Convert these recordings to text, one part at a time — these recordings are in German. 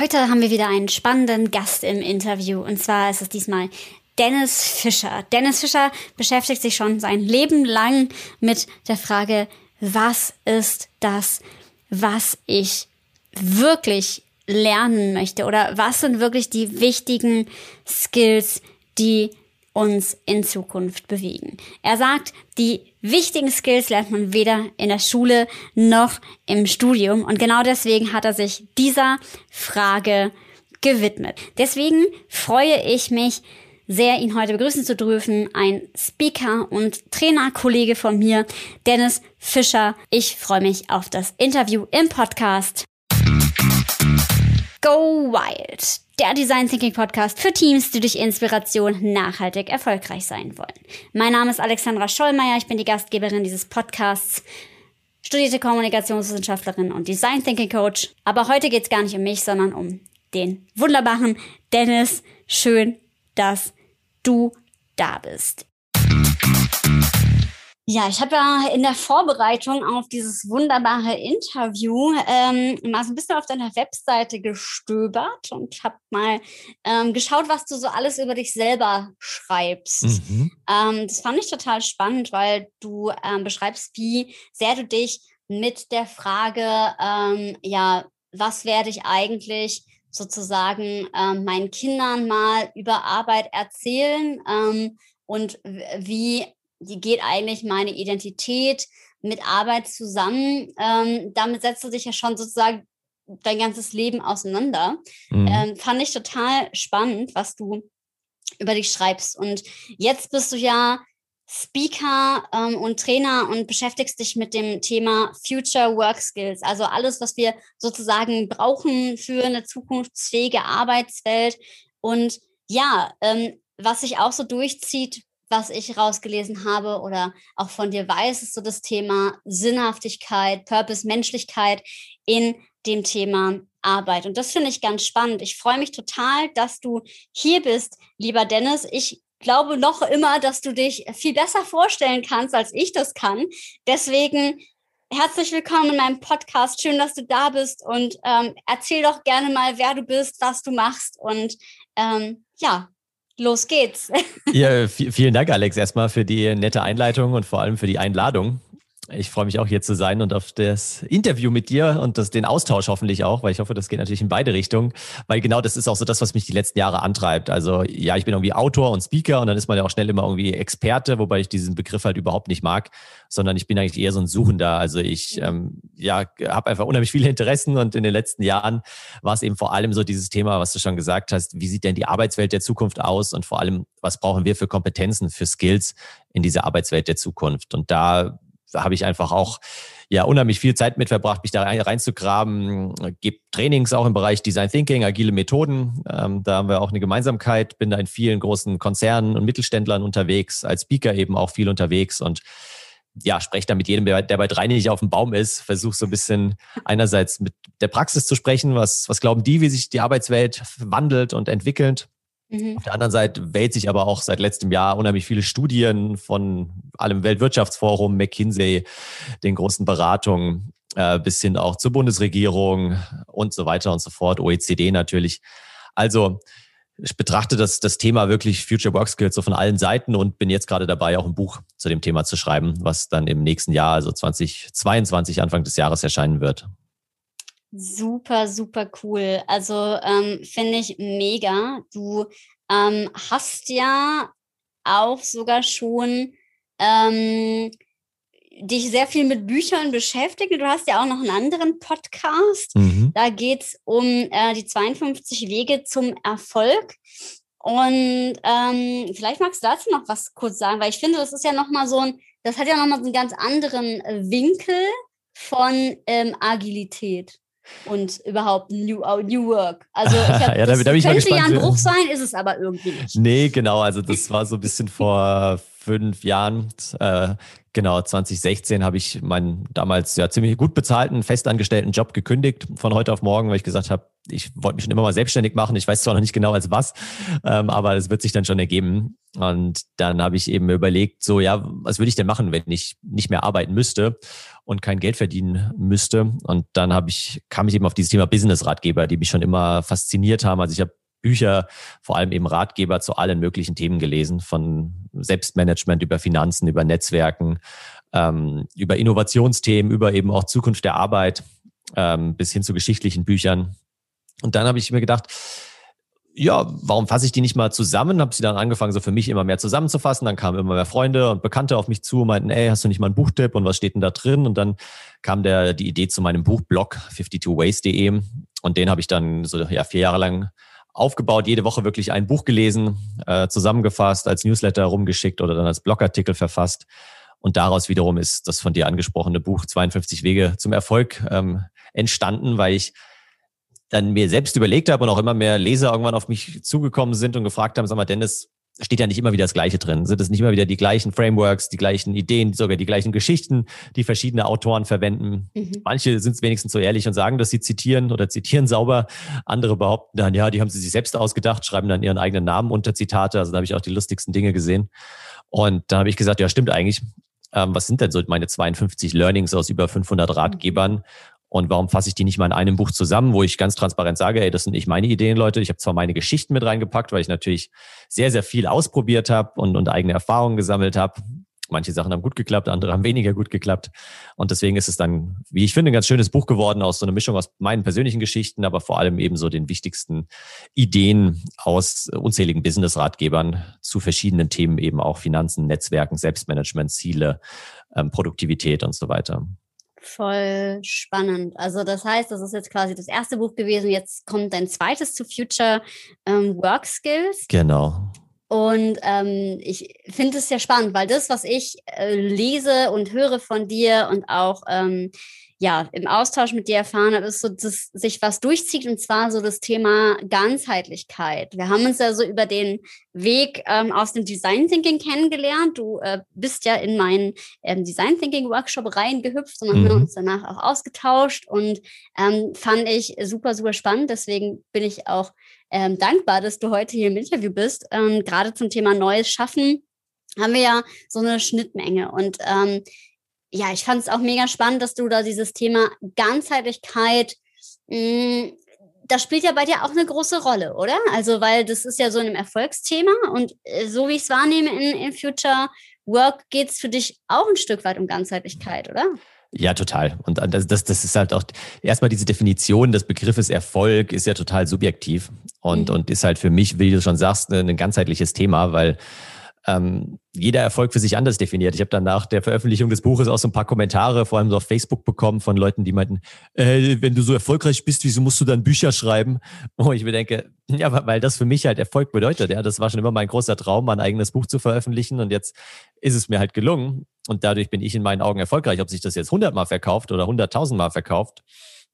Heute haben wir wieder einen spannenden Gast im Interview und zwar ist es diesmal Dennis Fischer. Dennis Fischer beschäftigt sich schon sein Leben lang mit der Frage, was ist das, was ich wirklich lernen möchte oder was sind wirklich die wichtigen Skills, die uns in Zukunft bewegen. Er sagt, die wichtigen Skills lernt man weder in der Schule noch im Studium und genau deswegen hat er sich dieser Frage gewidmet. Deswegen freue ich mich sehr, ihn heute begrüßen zu dürfen. Ein Speaker und Trainerkollege von mir, Dennis Fischer. Ich freue mich auf das Interview im Podcast. Go Wild, der Design Thinking Podcast für Teams, die durch Inspiration nachhaltig erfolgreich sein wollen. Mein Name ist Alexandra Schollmeier, ich bin die Gastgeberin dieses Podcasts, studierte Kommunikationswissenschaftlerin und Design Thinking Coach. Aber heute geht es gar nicht um mich, sondern um den wunderbaren Dennis. Schön, dass du da bist. Ja, ich habe ja in der Vorbereitung auf dieses wunderbare Interview ähm, mal so ein bisschen auf deiner Webseite gestöbert und habe mal ähm, geschaut, was du so alles über dich selber schreibst. Mhm. Ähm, das fand ich total spannend, weil du ähm, beschreibst, wie sehr du dich mit der Frage, ähm, ja, was werde ich eigentlich sozusagen ähm, meinen Kindern mal über Arbeit erzählen und wie die geht eigentlich meine Identität mit Arbeit zusammen. Ähm, damit setzt du dich ja schon sozusagen dein ganzes Leben auseinander. Mhm. Ähm, fand ich total spannend, was du über dich schreibst. Und jetzt bist du ja Speaker ähm, und Trainer und beschäftigst dich mit dem Thema Future Work Skills, also alles, was wir sozusagen brauchen für eine zukunftsfähige Arbeitswelt. Und ja, ähm, was sich auch so durchzieht was ich rausgelesen habe oder auch von dir weiß, ist so das Thema Sinnhaftigkeit, Purpose, Menschlichkeit in dem Thema Arbeit. Und das finde ich ganz spannend. Ich freue mich total, dass du hier bist, lieber Dennis. Ich glaube noch immer, dass du dich viel besser vorstellen kannst, als ich das kann. Deswegen herzlich willkommen in meinem Podcast. Schön, dass du da bist und ähm, erzähl doch gerne mal, wer du bist, was du machst und ähm, ja, los geht's. Ja, vielen Dank, Alex, erstmal für die nette Einleitung und vor allem für die Einladung. Ich freue mich auch hier zu sein und auf das Interview mit dir und das, den Austausch hoffentlich auch, weil ich hoffe, das geht natürlich in beide Richtungen, weil genau das ist auch so das, was mich die letzten Jahre antreibt. Also ja, ich bin irgendwie Autor und Speaker und dann ist man ja auch schnell immer irgendwie Experte, wobei ich diesen Begriff halt überhaupt nicht mag, sondern ich bin eigentlich eher so ein Suchender. Also ich ähm, ja habe einfach unheimlich viele Interessen und in den letzten Jahren war es eben vor allem so dieses Thema, was du schon gesagt hast, wie sieht denn die Arbeitswelt der Zukunft aus und vor allem, was brauchen wir für Kompetenzen, für Skills in dieser Arbeitswelt der Zukunft? Und da da habe ich einfach auch ja unheimlich viel Zeit mit verbracht, mich da reinzugraben. Gebe Trainings auch im Bereich Design Thinking, agile Methoden. Ähm, da haben wir auch eine Gemeinsamkeit. Bin da in vielen großen Konzernen und Mittelständlern unterwegs, als Speaker eben auch viel unterwegs und ja, spreche da mit jedem, der bei drei nicht auf dem Baum ist, versuche so ein bisschen einerseits mit der Praxis zu sprechen, was, was glauben die, wie sich die Arbeitswelt wandelt und entwickelt Mhm. Auf der anderen Seite wählt sich aber auch seit letztem Jahr unheimlich viele Studien von allem Weltwirtschaftsforum, McKinsey, den großen Beratungen, äh, bis hin auch zur Bundesregierung und so weiter und so fort, OECD natürlich. Also ich betrachte das, das Thema wirklich Future Work Skills so von allen Seiten und bin jetzt gerade dabei, auch ein Buch zu dem Thema zu schreiben, was dann im nächsten Jahr, also 2022, Anfang des Jahres erscheinen wird. Super, super cool. Also ähm, finde ich mega. Du ähm, hast ja auch sogar schon ähm, dich sehr viel mit Büchern beschäftigt. Du hast ja auch noch einen anderen Podcast. Mhm. Da geht es um äh, die 52 Wege zum Erfolg. Und ähm, vielleicht magst du dazu noch was kurz sagen, weil ich finde, das ist ja nochmal so ein, das hat ja nochmal so einen ganz anderen Winkel von ähm, Agilität und überhaupt New, New Work. Also ich hab, ja, das da, da könnte ja ein Bruch sein, ist es aber irgendwie nicht. Nee, genau. Also das war so ein bisschen vor fünf Jahren, äh, genau 2016, habe ich meinen damals ja ziemlich gut bezahlten, festangestellten Job gekündigt von heute auf morgen, weil ich gesagt habe, ich wollte mich schon immer mal selbstständig machen. Ich weiß zwar noch nicht genau als was, ähm, aber es wird sich dann schon ergeben. Und dann habe ich eben überlegt, so ja, was würde ich denn machen, wenn ich nicht mehr arbeiten müsste und kein Geld verdienen müsste? Und dann habe ich kam ich eben auf dieses Thema Business-Ratgeber, die mich schon immer fasziniert haben. Also ich habe Bücher, vor allem eben Ratgeber zu allen möglichen Themen gelesen, von Selbstmanagement über Finanzen, über Netzwerken, ähm, über Innovationsthemen, über eben auch Zukunft der Arbeit ähm, bis hin zu geschichtlichen Büchern. Und dann habe ich mir gedacht, ja, warum fasse ich die nicht mal zusammen? Habe sie dann angefangen, so für mich immer mehr zusammenzufassen. Dann kamen immer mehr Freunde und Bekannte auf mich zu und meinten, ey, hast du nicht mal einen Buchtipp und was steht denn da drin? Und dann kam der die Idee zu meinem Buchblog 52ways.de und den habe ich dann so ja vier Jahre lang aufgebaut, jede Woche wirklich ein Buch gelesen, äh, zusammengefasst, als Newsletter rumgeschickt oder dann als Blogartikel verfasst. Und daraus wiederum ist das von dir angesprochene Buch 52 Wege zum Erfolg ähm, entstanden, weil ich dann mir selbst überlegt habe und auch immer mehr Leser irgendwann auf mich zugekommen sind und gefragt haben, sag mal, Dennis, steht ja nicht immer wieder das Gleiche drin. Sind es nicht immer wieder die gleichen Frameworks, die gleichen Ideen, sogar die gleichen Geschichten, die verschiedene Autoren verwenden? Mhm. Manche sind es wenigstens so ehrlich und sagen, dass sie zitieren oder zitieren sauber. Andere behaupten dann, ja, die haben sie sich selbst ausgedacht, schreiben dann ihren eigenen Namen unter Zitate. Also da habe ich auch die lustigsten Dinge gesehen. Und da habe ich gesagt, ja, stimmt eigentlich. Ähm, was sind denn so meine 52 Learnings aus über 500 Ratgebern? Und warum fasse ich die nicht mal in einem Buch zusammen, wo ich ganz transparent sage, ey, das sind nicht meine Ideen, Leute. Ich habe zwar meine Geschichten mit reingepackt, weil ich natürlich sehr, sehr viel ausprobiert habe und, und eigene Erfahrungen gesammelt habe. Manche Sachen haben gut geklappt, andere haben weniger gut geklappt. Und deswegen ist es dann, wie ich finde, ein ganz schönes Buch geworden aus so einer Mischung aus meinen persönlichen Geschichten, aber vor allem eben so den wichtigsten Ideen aus unzähligen Business-Ratgebern zu verschiedenen Themen, eben auch Finanzen, Netzwerken, Selbstmanagement, Ziele, ähm, Produktivität und so weiter. Voll spannend. Also das heißt, das ist jetzt quasi das erste Buch gewesen. Jetzt kommt dein zweites zu Future ähm, Work Skills. Genau. Und ähm, ich finde es sehr spannend, weil das, was ich äh, lese und höre von dir und auch ähm, ja, im Austausch mit dir erfahren habe, ist so, dass sich was durchzieht und zwar so das Thema Ganzheitlichkeit. Wir haben uns ja so über den Weg ähm, aus dem Design Thinking kennengelernt. Du äh, bist ja in meinen ähm, Design Thinking Workshop reingehüpft und mhm. haben uns danach auch ausgetauscht und ähm, fand ich super, super spannend. Deswegen bin ich auch ähm, dankbar, dass du heute hier im Interview bist. Ähm, gerade zum Thema Neues Schaffen haben wir ja so eine Schnittmenge und ähm, ja, ich fand es auch mega spannend, dass du da dieses Thema Ganzheitlichkeit, mh, hm, das spielt ja bei dir auch eine große Rolle, oder? Also, weil das ist ja so ein Erfolgsthema und äh, so wie ich es wahrnehme in, in Future Work geht es für dich auch ein Stück weit um Ganzheitlichkeit, oder? Ja, total. Und das, das, das ist halt auch erstmal diese Definition des Begriffes Erfolg ist ja total subjektiv und, mhm. und ist halt für mich, wie du schon sagst, ein ganzheitliches Thema, weil ähm, jeder Erfolg für sich anders definiert. Ich habe dann nach der Veröffentlichung des Buches auch so ein paar Kommentare, vor allem so auf Facebook bekommen von Leuten, die meinten, äh, wenn du so erfolgreich bist, wieso musst du dann Bücher schreiben? Wo ich mir denke, ja, weil das für mich halt Erfolg bedeutet. Ja, das war schon immer mein großer Traum, mein eigenes Buch zu veröffentlichen und jetzt ist es mir halt gelungen und dadurch bin ich in meinen Augen erfolgreich. Ob sich das jetzt hundertmal verkauft oder hunderttausendmal verkauft,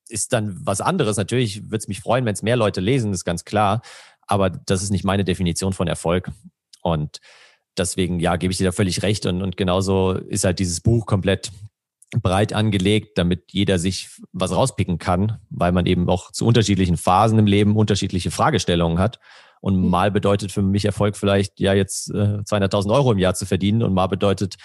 ist dann was anderes. Natürlich würde es mich freuen, wenn es mehr Leute lesen, ist ganz klar. Aber das ist nicht meine Definition von Erfolg. Und deswegen, ja, gebe ich dir da völlig recht. Und, und genauso ist halt dieses Buch komplett breit angelegt, damit jeder sich was rauspicken kann, weil man eben auch zu unterschiedlichen Phasen im Leben unterschiedliche Fragestellungen hat. Und mhm. mal bedeutet für mich Erfolg vielleicht, ja, jetzt äh, 200.000 Euro im Jahr zu verdienen und mal bedeutet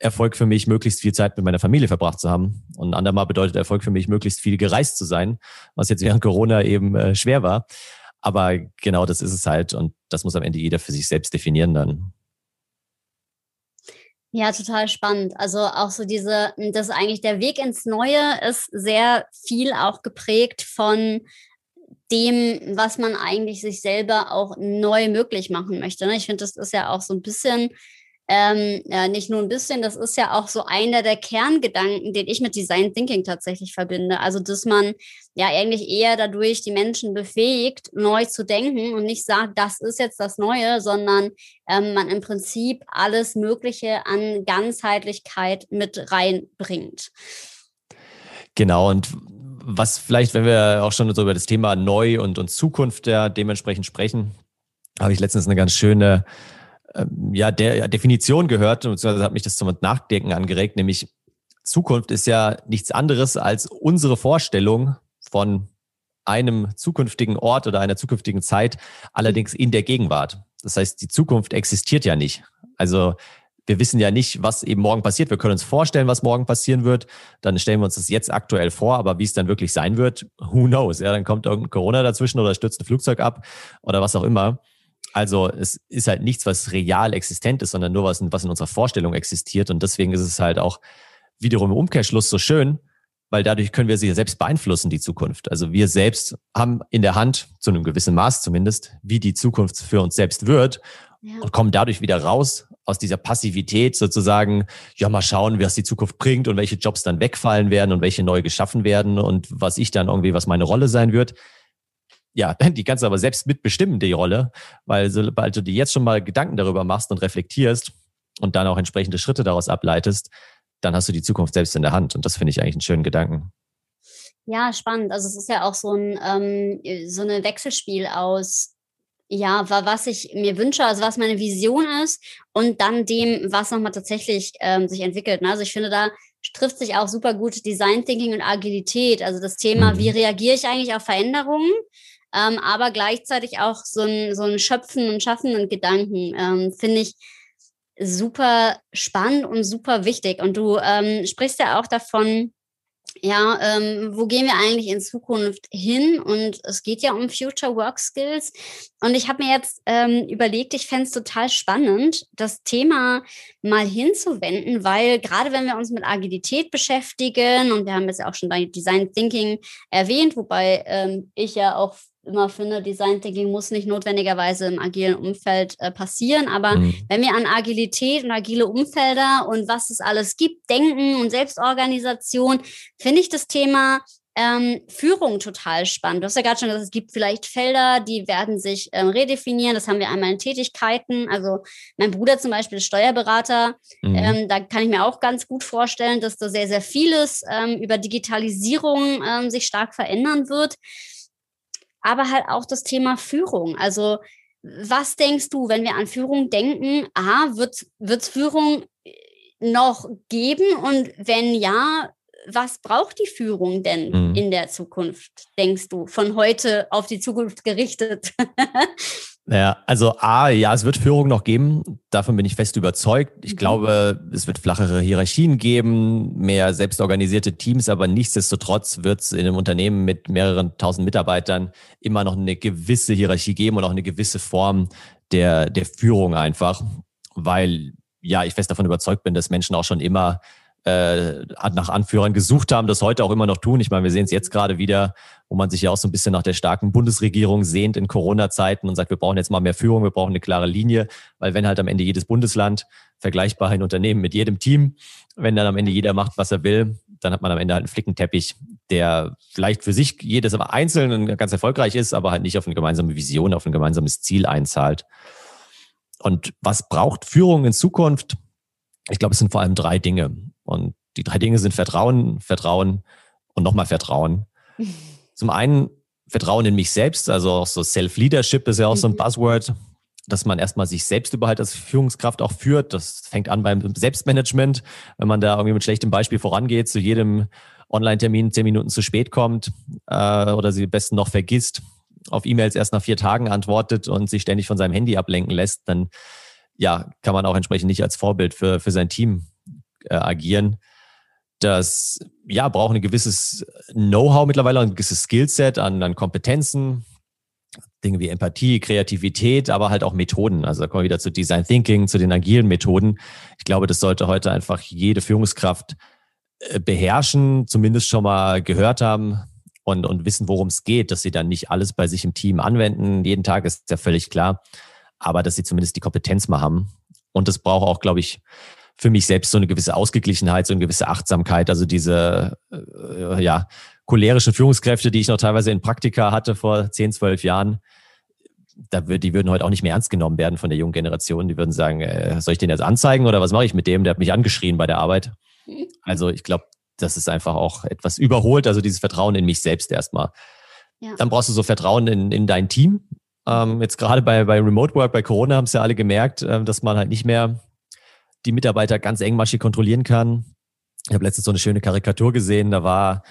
Erfolg für mich, möglichst viel Zeit mit meiner Familie verbracht zu haben. Und andermal bedeutet Erfolg für mich, möglichst viel gereist zu sein, was jetzt während Corona eben äh, schwer war. Aber genau das ist es halt. Und das muss am Ende jeder für sich selbst definieren dann. Ja, total spannend. Also auch so diese, das eigentlich der Weg ins Neue ist sehr viel auch geprägt von dem, was man eigentlich sich selber auch neu möglich machen möchte. Ne? Ich finde, das ist ja auch so ein bisschen ähm, ja, nicht nur ein bisschen, das ist ja auch so einer der Kerngedanken, den ich mit Design Thinking tatsächlich verbinde. Also, dass man ja eigentlich eher dadurch die Menschen befähigt, neu zu denken und nicht sagt, das ist jetzt das Neue, sondern ähm, man im Prinzip alles Mögliche an Ganzheitlichkeit mit reinbringt. Genau, und was vielleicht, wenn wir auch schon so über das Thema Neu und, und Zukunft ja dementsprechend sprechen, habe ich letztens eine ganz schöne ähm, ja, der Definition gehört, beziehungsweise hat mich das zum Nachdenken angeregt, nämlich Zukunft ist ja nichts anderes als unsere Vorstellung von einem zukünftigen Ort oder einer zukünftigen Zeit, allerdings in der Gegenwart. Das heißt, die Zukunft existiert ja nicht. Also wir wissen ja nicht, was eben morgen passiert. Wir können uns vorstellen, was morgen passieren wird. Dann stellen wir uns das jetzt aktuell vor, aber wie es dann wirklich sein wird, who knows? Ja, dann kommt irgendein Corona dazwischen oder stürzt ein Flugzeug ab oder was auch immer. Also es ist halt nichts, was real existent ist, sondern nur was, was in unserer Vorstellung existiert. Und deswegen ist es halt auch wiederum im Umkehrschluss so schön, weil dadurch können wir sie selbst beeinflussen, die Zukunft. Also wir selbst haben in der Hand, zu einem gewissen Maß zumindest, wie die Zukunft für uns selbst wird ja. und kommen dadurch wieder raus aus dieser Passivität sozusagen, ja, mal schauen, was die Zukunft bringt und welche Jobs dann wegfallen werden und welche neu geschaffen werden und was ich dann irgendwie, was meine Rolle sein wird. Ja, die kannst du aber selbst mitbestimmen, die Rolle, weil sobald du dir jetzt schon mal Gedanken darüber machst und reflektierst und dann auch entsprechende Schritte daraus ableitest, dann hast du die Zukunft selbst in der Hand. Und das finde ich eigentlich einen schönen Gedanken. Ja, spannend. Also es ist ja auch so ein ähm, so eine Wechselspiel aus ja, was ich mir wünsche, also was meine Vision ist und dann dem, was nochmal tatsächlich ähm, sich entwickelt. Ne? Also ich finde, da trifft sich auch super gut Design Thinking und Agilität. Also das Thema, wie mhm. reagiere ich eigentlich auf Veränderungen, ähm, aber gleichzeitig auch so ein, so ein Schöpfen und Schaffenden Gedanken, ähm, finde ich super spannend und super wichtig. Und du ähm, sprichst ja auch davon, ja, ähm, wo gehen wir eigentlich in Zukunft hin? Und es geht ja um Future Work Skills. Und ich habe mir jetzt ähm, überlegt, ich fände es total spannend, das Thema mal hinzuwenden, weil gerade wenn wir uns mit Agilität beschäftigen, und wir haben jetzt ja auch schon Design Thinking erwähnt, wobei ähm, ich ja auch immer finde, Design Thinking muss nicht notwendigerweise im agilen Umfeld äh, passieren. Aber mhm. wenn wir an Agilität und agile Umfelder und was es alles gibt, denken und Selbstorganisation, finde ich das Thema ähm, Führung total spannend. Du hast ja gerade schon gesagt, es gibt vielleicht Felder, die werden sich ähm, redefinieren. Das haben wir einmal in Tätigkeiten. Also mein Bruder zum Beispiel ist Steuerberater. Mhm. Ähm, da kann ich mir auch ganz gut vorstellen, dass da sehr, sehr vieles ähm, über Digitalisierung ähm, sich stark verändern wird aber halt auch das Thema Führung. Also was denkst du, wenn wir an Führung denken? A, wird es Führung äh, noch geben? Und wenn ja, was braucht die Führung denn mhm. in der Zukunft, denkst du, von heute auf die Zukunft gerichtet? Ja, also A, ja, es wird Führung noch geben. Davon bin ich fest überzeugt. Ich mhm. glaube, es wird flachere Hierarchien geben, mehr selbstorganisierte Teams, aber nichtsdestotrotz wird es in einem Unternehmen mit mehreren tausend Mitarbeitern immer noch eine gewisse Hierarchie geben und auch eine gewisse Form der, der Führung einfach, weil ja, ich fest davon überzeugt bin, dass Menschen auch schon immer äh, nach Anführern gesucht haben, das heute auch immer noch tun. Ich meine, wir sehen es jetzt gerade wieder, wo man sich ja auch so ein bisschen nach der starken Bundesregierung sehnt in Corona-Zeiten und sagt, wir brauchen jetzt mal mehr Führung, wir brauchen eine klare Linie, weil wenn halt am Ende jedes Bundesland vergleichbar ein Unternehmen mit jedem Team, wenn dann am Ende jeder macht, was er will, dann hat man am Ende halt einen Flickenteppich, der vielleicht für sich jedes aber einzeln ganz erfolgreich ist, aber halt nicht auf eine gemeinsame Vision, auf ein gemeinsames Ziel einzahlt. Und was braucht Führung in Zukunft? Ich glaube, es sind vor allem drei Dinge. Die drei Dinge sind Vertrauen, Vertrauen und nochmal Vertrauen. Zum einen Vertrauen in mich selbst, also auch so Self-Leadership ist ja auch so ein mhm. Buzzword, dass man erstmal sich selbst überhaupt als Führungskraft auch führt. Das fängt an beim Selbstmanagement, wenn man da irgendwie mit schlechtem Beispiel vorangeht, zu jedem Online-Termin zehn Minuten zu spät kommt äh, oder sie am besten noch vergisst, auf E-Mails erst nach vier Tagen antwortet und sich ständig von seinem Handy ablenken lässt, dann ja, kann man auch entsprechend nicht als Vorbild für, für sein Team äh, agieren. Das ja braucht ein gewisses Know-how mittlerweile, ein gewisses Skillset an, an Kompetenzen, Dinge wie Empathie, Kreativität, aber halt auch Methoden. Also da kommen wir wieder zu Design Thinking, zu den agilen Methoden. Ich glaube, das sollte heute einfach jede Führungskraft äh, beherrschen, zumindest schon mal gehört haben und, und wissen, worum es geht, dass sie dann nicht alles bei sich im Team anwenden. Jeden Tag ist ja völlig klar, aber dass sie zumindest die Kompetenz mal haben. Und das braucht auch, glaube ich, für mich selbst so eine gewisse Ausgeglichenheit, so eine gewisse Achtsamkeit, also diese äh, ja, cholerischen Führungskräfte, die ich noch teilweise in Praktika hatte vor 10, 12 Jahren, da würd, die würden heute auch nicht mehr ernst genommen werden von der jungen Generation. Die würden sagen, äh, soll ich den jetzt anzeigen oder was mache ich mit dem? Der hat mich angeschrien bei der Arbeit. Also ich glaube, das ist einfach auch etwas überholt, also dieses Vertrauen in mich selbst erstmal. Ja. Dann brauchst du so Vertrauen in, in dein Team, Ähm, jetzt gerade bei, bei Remote Work, bei Corona haben es ja alle gemerkt, äh, dass man halt nicht mehr die Mitarbeiter ganz engmaschig kontrollieren kann. Ich habe letztens so eine schöne Karikatur gesehen, da war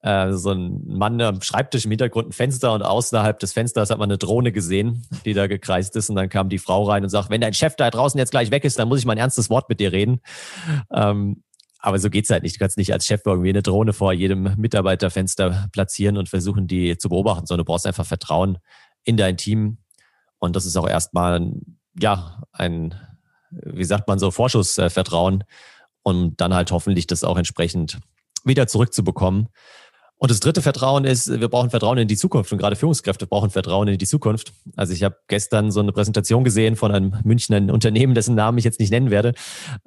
äh, so ein Mann am Schreibtisch im Hintergrund ein Fenster und außerhalb des Fensters hat man eine Drohne gesehen, die da gekreist ist und dann kam die Frau rein und sagt, wenn dein Chef da draußen jetzt gleich weg ist, dann muss ich mal ein ernstes Wort mit dir reden. Ähm, aber so geht's halt nicht. Du kannst nicht als Chef irgendwie eine Drohne vor jedem Mitarbeiterfenster platzieren und versuchen, die zu beobachten, sondern du brauchst einfach Vertrauen in dein Team. Und das ist auch erstmal, ja, ein, wie sagt man so, Vorschussvertrauen und dann halt hoffentlich das auch entsprechend wieder zurückzubekommen. Und das dritte Vertrauen ist, wir brauchen Vertrauen in die Zukunft und gerade Führungskräfte brauchen Vertrauen in die Zukunft. Also ich habe gestern so eine Präsentation gesehen von einem Münchner Unternehmen, dessen Namen ich jetzt nicht nennen werde,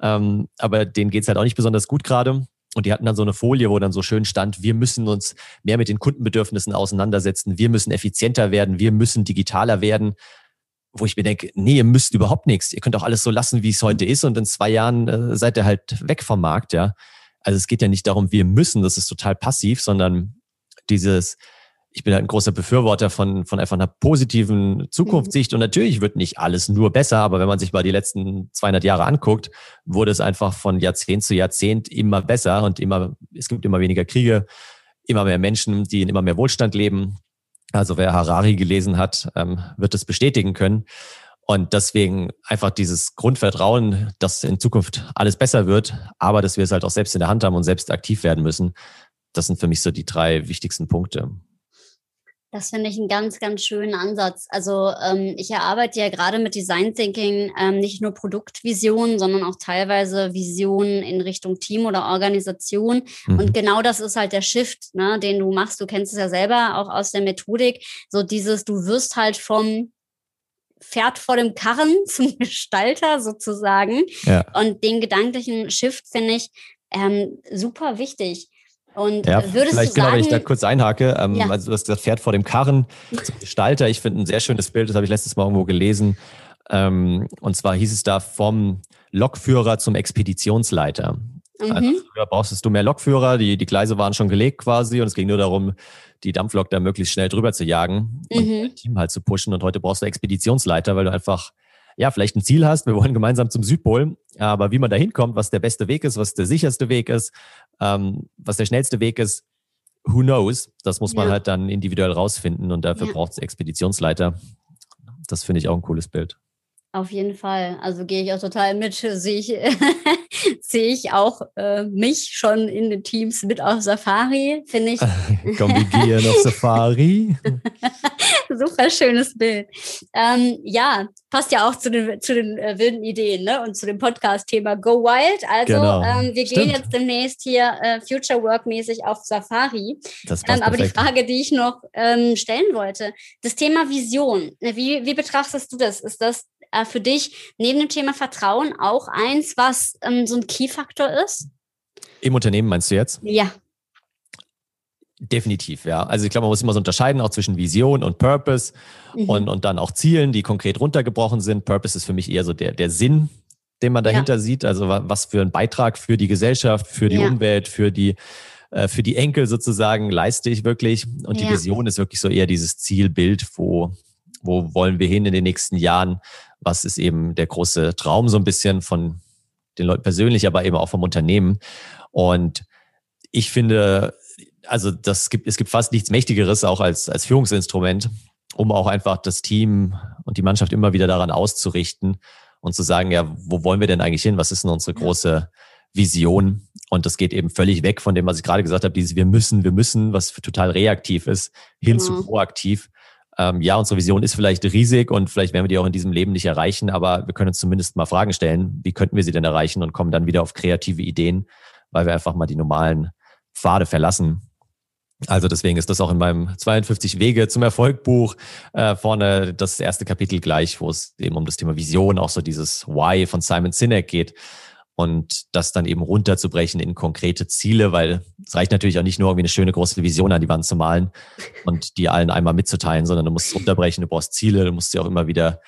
ähm, aber denen geht's halt auch nicht besonders gut gerade. Und die hatten dann so eine Folie, wo dann so schön stand, wir müssen uns mehr mit den Kundenbedürfnissen auseinandersetzen, wir müssen effizienter werden, wir müssen digitaler werden. Wo ich mir denke, nee, ihr müsst überhaupt nichts. Ihr könnt auch alles so lassen, wie es heute ist und in zwei Jahren äh, seid ihr halt weg vom Markt, ja. Also es geht ja nicht darum, wir müssen, das ist total passiv, sondern dieses, ich bin halt ein großer Befürworter von, von einfach einer positiven Zukunftssicht. Mhm. Und natürlich wird nicht alles nur besser, aber wenn man sich mal die letzten 200 Jahre anguckt, wurde es einfach von Jahrzehnt zu Jahrzehnt immer besser und immer, es gibt immer weniger Kriege, immer mehr Menschen, die in immer mehr Wohlstand leben. Also wer Harari gelesen hat, ähm, wird es bestätigen können. Und deswegen einfach dieses Grundvertrauen, dass in Zukunft alles besser wird, aber dass wir es halt auch selbst in der Hand haben und selbst aktiv werden müssen. Das sind für mich so die drei wichtigsten Punkte. Das finde ich einen ganz, ganz schönen Ansatz. Also ähm, ich erarbeite ja gerade mit Design Thinking ähm, nicht nur Produktvisionen, sondern auch teilweise Visionen in Richtung Team oder Organisation. Mhm. Und genau das ist halt der Shift, ne, den du machst. Du kennst es ja selber auch aus der Methodik. So dieses, du wirst halt vom Pferd vor dem Karren zum Gestalter sozusagen. Ja. Und den gedanklichen Shift finde ich ähm, super wichtig. Und ja, würdest vielleicht du sagen, genau, wenn ich da kurz einhake, ähm, ja. also du hast gesagt, Pferd vor dem Karren zum Gestalter. Ich finde ein sehr schönes Bild, das habe ich letztes Mal irgendwo gelesen. Ähm, und zwar hieß es da vom Lokführer zum Expeditionsleiter. Also mhm. Also früher brauchst du mehr Lokführer, die, die Gleise waren schon gelegt quasi und es ging nur darum, die Dampflok da möglichst schnell drüber zu jagen mhm. und dein Team halt zu pushen. Und heute brauchst du Expeditionsleiter, weil du einfach ja, vielleicht ein Ziel hast, wir wollen gemeinsam zum Südpol, aber wie man da hinkommt, was der beste Weg ist, was der sicherste Weg ist, ähm, was der schnellste Weg ist, who knows? Das muss man ja. halt dann individuell rausfinden und dafür ja. braucht es Expeditionsleiter. Das finde ich auch ein cooles Bild. Auf jeden Fall. Also gehe ich auch total mit. Sehe ich, sehe ich auch äh, mich schon in den Teams mit auf Safari, finde ich. Komm, wir gehen auf Safari. Super schönes Bild. Ähm, ja, passt ja auch zu den, zu den äh, wilden Ideen ne? und zu dem Podcast-Thema Go Wild. Also genau. ähm, wir Stimmt. gehen jetzt demnächst hier äh, Future Work-mäßig auf Safari. Das ähm, aber die Frage, die ich noch ähm, stellen wollte, das Thema Vision. Wie, wie betrachtest du das? Ist das äh, für dich neben dem Thema Vertrauen auch eins, was ähm, so ein Key-Faktor ist? Im Unternehmen meinst du jetzt? Ja. Definitiv, ja. Also ich glaube, man muss immer so unterscheiden, auch zwischen Vision und Purpose mhm. und, und dann auch Zielen, die konkret runtergebrochen sind. Purpose ist für mich eher so der, der Sinn, den man dahinter ja. sieht. Also was für ein Beitrag für die Gesellschaft, für die ja. Umwelt, für die, äh, für die Enkel sozusagen leiste ich wirklich. Und die ja. Vision ist wirklich so eher dieses Zielbild, wo, wo wollen wir hin in den nächsten Jahren? Was ist eben der große Traum so ein bisschen von den Leuten persönlich, aber eben auch vom Unternehmen. Und ich finde, also das gibt, es gibt fast nichts Mächtigeres auch als, als Führungsinstrument, um auch einfach das Team und die Mannschaft immer wieder daran auszurichten und zu sagen, ja, wo wollen wir denn eigentlich hin? Was ist denn unsere große Vision? Und das geht eben völlig weg von dem, was ich gerade gesagt habe, dieses wir müssen, wir müssen, was total reaktiv ist, hin genau. zu proaktiv ähm, ja, unsere Vision ist vielleicht riesig und vielleicht werden wir die auch in diesem Leben nicht erreichen, aber wir können uns zumindest mal Fragen stellen, wie könnten wir sie denn erreichen und kommen dann wieder auf kreative Ideen, weil wir einfach mal die normalen Pfade verlassen. Also deswegen ist das auch in meinem 52 Wege zum Erfolg Buch äh, vorne das erste Kapitel gleich, wo es eben um das Thema Vision, auch so dieses Why von Simon Sinek geht und das dann eben runterzubrechen in konkrete Ziele, weil es reicht natürlich auch nicht nur irgendwie eine schöne große Vision an die Wand zu malen und die allen einmal mitzuteilen, sondern du musst es runterbrechen, du brauchst Ziele, du musst sie auch immer wieder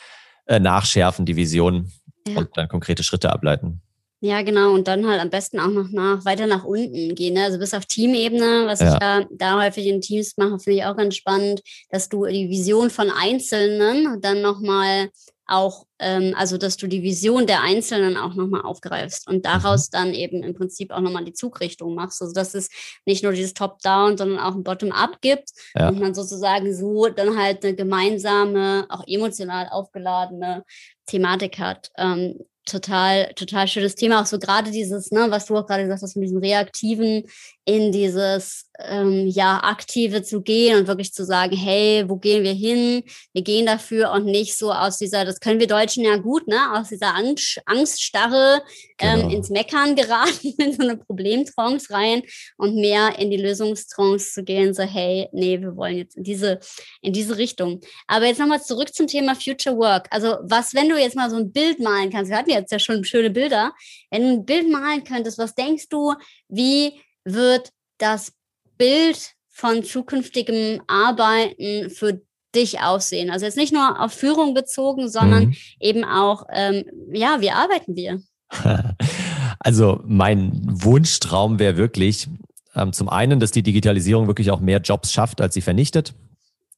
äh, nachschärfen, die Vision ja. und dann konkrete Schritte ableiten. Ja, genau. Und dann halt am besten auch noch nach, weiter nach unten gehen. Ne? Also bis auf Teamebene, was ja. ich ja da häufig in Teams mache, finde ich auch ganz spannend, dass du die Vision von Einzelnen dann nochmal auch, ähm, also dass du die Vision der Einzelnen auch nochmal aufgreifst und daraus mhm. dann eben im Prinzip auch nochmal die Zugrichtung machst. Also dass es nicht nur dieses Top-Down, sondern auch ein Bottom-up gibt ja. und man sozusagen so dann halt eine gemeinsame, auch emotional aufgeladene Thematik hat. Ähm, total, total schönes Thema. Auch so gerade dieses, ne, was du auch gerade gesagt hast, mit diesem Reaktiven in dieses ähm, ja aktive zu gehen und wirklich zu sagen, hey, wo gehen wir hin? Wir gehen dafür und nicht so aus dieser, das können wir Deutschen ja gut, ne, aus dieser Angst, Angststarre ähm, genau. ins Meckern geraten, in so eine Problemtrance rein und mehr in die Lösungstrance zu gehen, so hey, nee, wir wollen jetzt in diese in diese Richtung. Aber jetzt nochmal zurück zum Thema Future Work. Also was, wenn du jetzt mal so ein Bild malen kannst? Wir hatten jetzt ja schon schöne Bilder. Wenn du ein Bild malen könntest, was denkst du, wie wird das Bild von zukünftigem Arbeiten für dich aussehen? Also jetzt nicht nur auf Führung bezogen, sondern mhm. eben auch, ähm, ja, wie arbeiten wir? Also mein Wunschtraum wäre wirklich, ähm, zum einen, dass die Digitalisierung wirklich auch mehr Jobs schafft, als sie vernichtet.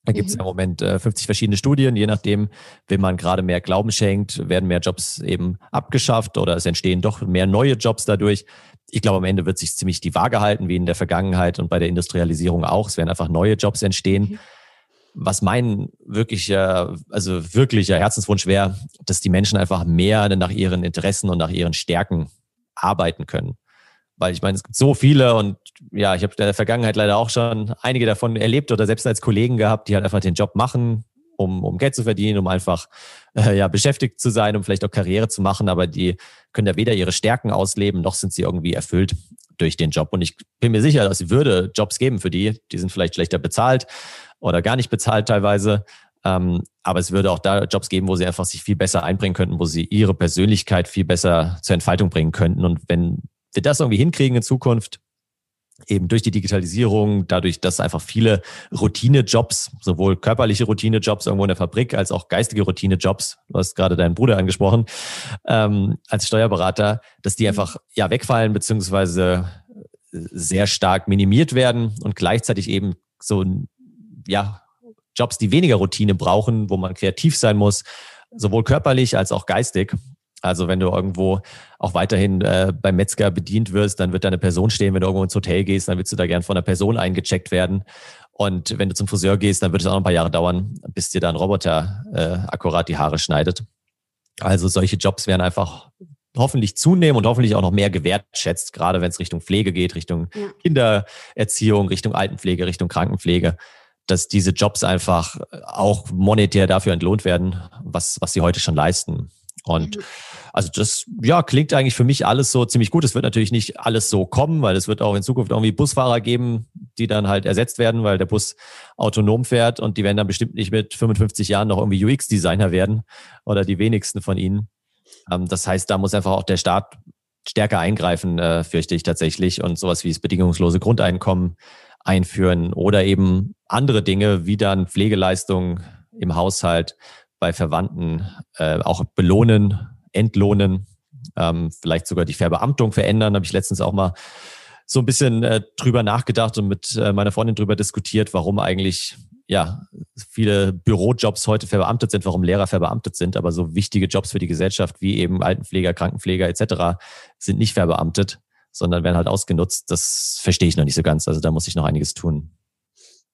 Da gibt es mhm. im Moment äh, 50 verschiedene Studien, je nachdem, wem man gerade mehr Glauben schenkt, werden mehr Jobs eben abgeschafft oder es entstehen doch mehr neue Jobs dadurch. Ich glaube, am Ende wird sich ziemlich die Waage halten, wie in der Vergangenheit und bei der Industrialisierung auch. Es werden einfach neue Jobs entstehen. Mhm. Was mein wirklicher, also wirklicher Herzenswunsch wäre, dass die Menschen einfach mehr nach ihren Interessen und nach ihren Stärken arbeiten können. Weil ich meine, es gibt so viele und ja, ich habe in der Vergangenheit leider auch schon einige davon erlebt oder selbst als Kollegen gehabt, die halt einfach den Job machen, um, um Geld zu verdienen, um einfach äh, ja, beschäftigt zu sein, um vielleicht auch Karriere zu machen, aber die können ja weder ihre Stärken ausleben, noch sind sie irgendwie erfüllt durch den Job. Und ich bin mir sicher, dass es würde Jobs geben für die, die sind vielleicht schlechter bezahlt oder gar nicht bezahlt teilweise. Ähm, aber es würde auch da Jobs geben, wo sie einfach sich viel besser einbringen könnten, wo sie ihre Persönlichkeit viel besser zur Entfaltung bringen könnten. Und wenn wir das irgendwie hinkriegen in Zukunft, eben durch die Digitalisierung, dadurch, dass einfach viele Routinejobs, sowohl körperliche Routinejobs irgendwo in der Fabrik als auch geistige Routinejobs, du hast gerade deinen Bruder angesprochen, ähm, als Steuerberater, dass die mhm. einfach ja wegfallen beziehungsweise sehr stark minimiert werden und gleichzeitig eben so ja Jobs, die weniger Routine brauchen, wo man kreativ sein muss, sowohl körperlich als auch geistig. Also wenn du irgendwo auch weiterhin äh, beim Metzger bedient wirst, dann wird da eine Person stehen. Wenn du irgendwo ins Hotel gehst, dann willst du da gern von einer Person eingecheckt werden. Und wenn du zum Friseur gehst, dann wird es auch noch ein paar Jahre dauern, bis dir da ein Roboter äh, akkurat die Haare schneidet. Also solche Jobs werden einfach hoffentlich zunehmen und hoffentlich auch noch mehr gewertschätzt, gerade wenn es Richtung Pflege geht, Richtung ja. Kindererziehung, Richtung Altenpflege, Richtung Krankenpflege, dass diese Jobs einfach auch monetär dafür entlohnt werden, was, was sie heute schon leisten. Und mhm. also das, ja, klingt eigentlich für mich alles so ziemlich gut. Es wird natürlich nicht alles so kommen, weil es wird auch in Zukunft irgendwie Busfahrer geben, die dann halt ersetzt werden, weil der Bus autonom fährt und die werden dann bestimmt nicht mit 55 Jahren noch irgendwie UX-Designer werden oder die wenigsten von ihnen. Ähm, das heißt, da muss einfach auch der Staat stärker eingreifen, äh, fürchte ich tatsächlich, und sowas wie das bedingungslose Grundeinkommen einführen oder eben andere Dinge wie dann Pflegeleistungen im Haushalt bei Verwandten äh, auch belohnen, entlohnen, ähm, vielleicht sogar die Verbeamtung verändern. Habe ich letztens auch mal so ein bisschen äh, drüber nachgedacht und mit äh, meiner Freundin drüber diskutiert, warum eigentlich ja viele Bürojobs heute verbeamtet sind, warum Lehrer verbeamtet sind, aber so wichtige Jobs für die Gesellschaft wie eben Altenpfleger, Krankenpfleger etc. sind nicht verbeamtet, sondern werden halt ausgenutzt. Das verstehe ich noch nicht so ganz. Also da muss ich noch einiges tun.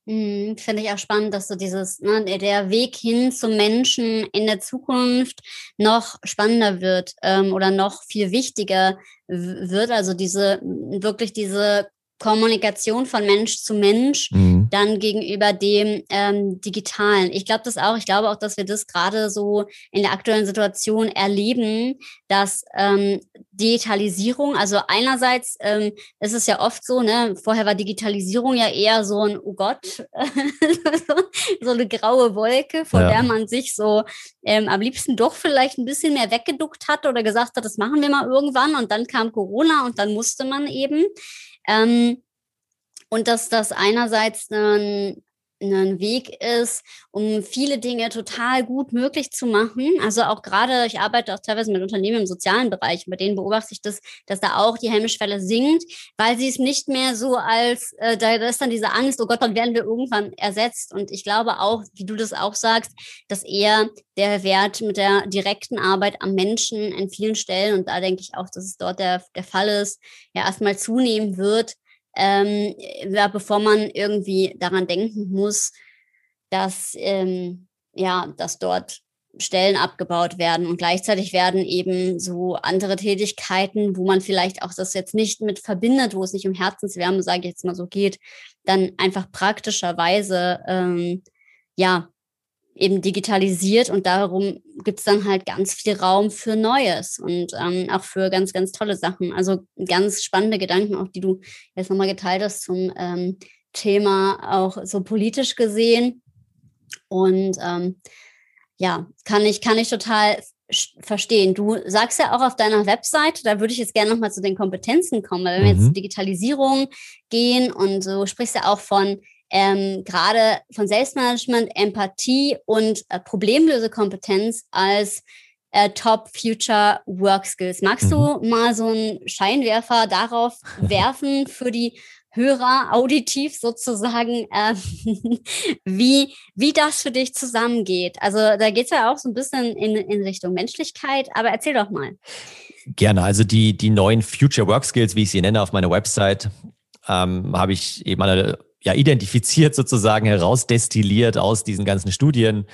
Mhm, Finde ich auch spannend, dass so dieses, ne, der Weg hin zum Menschen in der Zukunft noch spannender wird ähm, oder noch viel wichtiger wird. Also diese, wirklich diese Kommunikation von Mensch zu Mensch mhm. Dann gegenüber dem ähm, Digitalen. Ich glaube das auch. Ich glaube auch, dass wir das gerade so in der aktuellen Situation erleben, dass ähm, Digitalisierung, also einerseits ähm, ist es ja oft so, ne, vorher war Digitalisierung ja eher so ein, oh Gott, so eine graue Wolke, vor ja. der man sich so ähm, am liebsten doch vielleicht ein bisschen mehr weggeduckt hat oder gesagt hat, das machen wir mal irgendwann und dann kam Corona und dann musste man eben. Ähm, und dass das einerseits ein, ein Weg ist, um viele Dinge total gut möglich zu machen. Also auch gerade, ich arbeite auch teilweise mit Unternehmen im sozialen Bereich, bei denen beobachte ich das, dass da auch die Hemmschwelle sinkt, weil sie es nicht mehr so als, äh, da ist dann diese Angst, oh Gott, dann werden wir irgendwann ersetzt. Und ich glaube auch, wie du das auch sagst, dass eher der Wert mit der direkten Arbeit am Menschen in vielen Stellen, und da denke ich auch, dass es dort der, der Fall ist, ja erstmal zunehmen wird, ähm, ja, bevor man irgendwie daran denken muss, dass, ähm, ja, dass dort Stellen abgebaut werden und gleichzeitig werden eben so andere Tätigkeiten, wo man vielleicht auch das jetzt nicht mit verbindet, wo es nicht um Herzenswärme, sage ich jetzt mal so geht, dann einfach praktischerweise ähm, ja eben digitalisiert und darum gibt es dann halt ganz viel Raum für Neues und ähm, auch für ganz, ganz tolle Sachen. Also ganz spannende Gedanken, auch die du jetzt nochmal geteilt hast zum ähm, Thema, auch so politisch gesehen. Und ähm, ja, kann ich, kann ich total verstehen. Du sagst ja auch auf deiner Website, da würde ich jetzt gerne nochmal zu den Kompetenzen kommen, weil wenn wir mhm. jetzt zur Digitalisierung gehen und so sprichst ja auch von ähm, gerade von Selbstmanagement, Empathie und äh, Problemlösekompetenz als äh, Top Future Work Skills. Magst mhm. du mal so einen Scheinwerfer darauf werfen für die Hörer auditiv sozusagen, äh, wie, wie das für dich zusammengeht. Also da geht es ja auch so ein bisschen in, in Richtung Menschlichkeit, aber erzähl doch mal. Gerne. Also die, die neuen Future Work Skills, wie ich sie nenne auf meiner Website, ähm, habe ich eben alle ja, identifiziert sozusagen, herausdestilliert aus diesen ganzen Studien,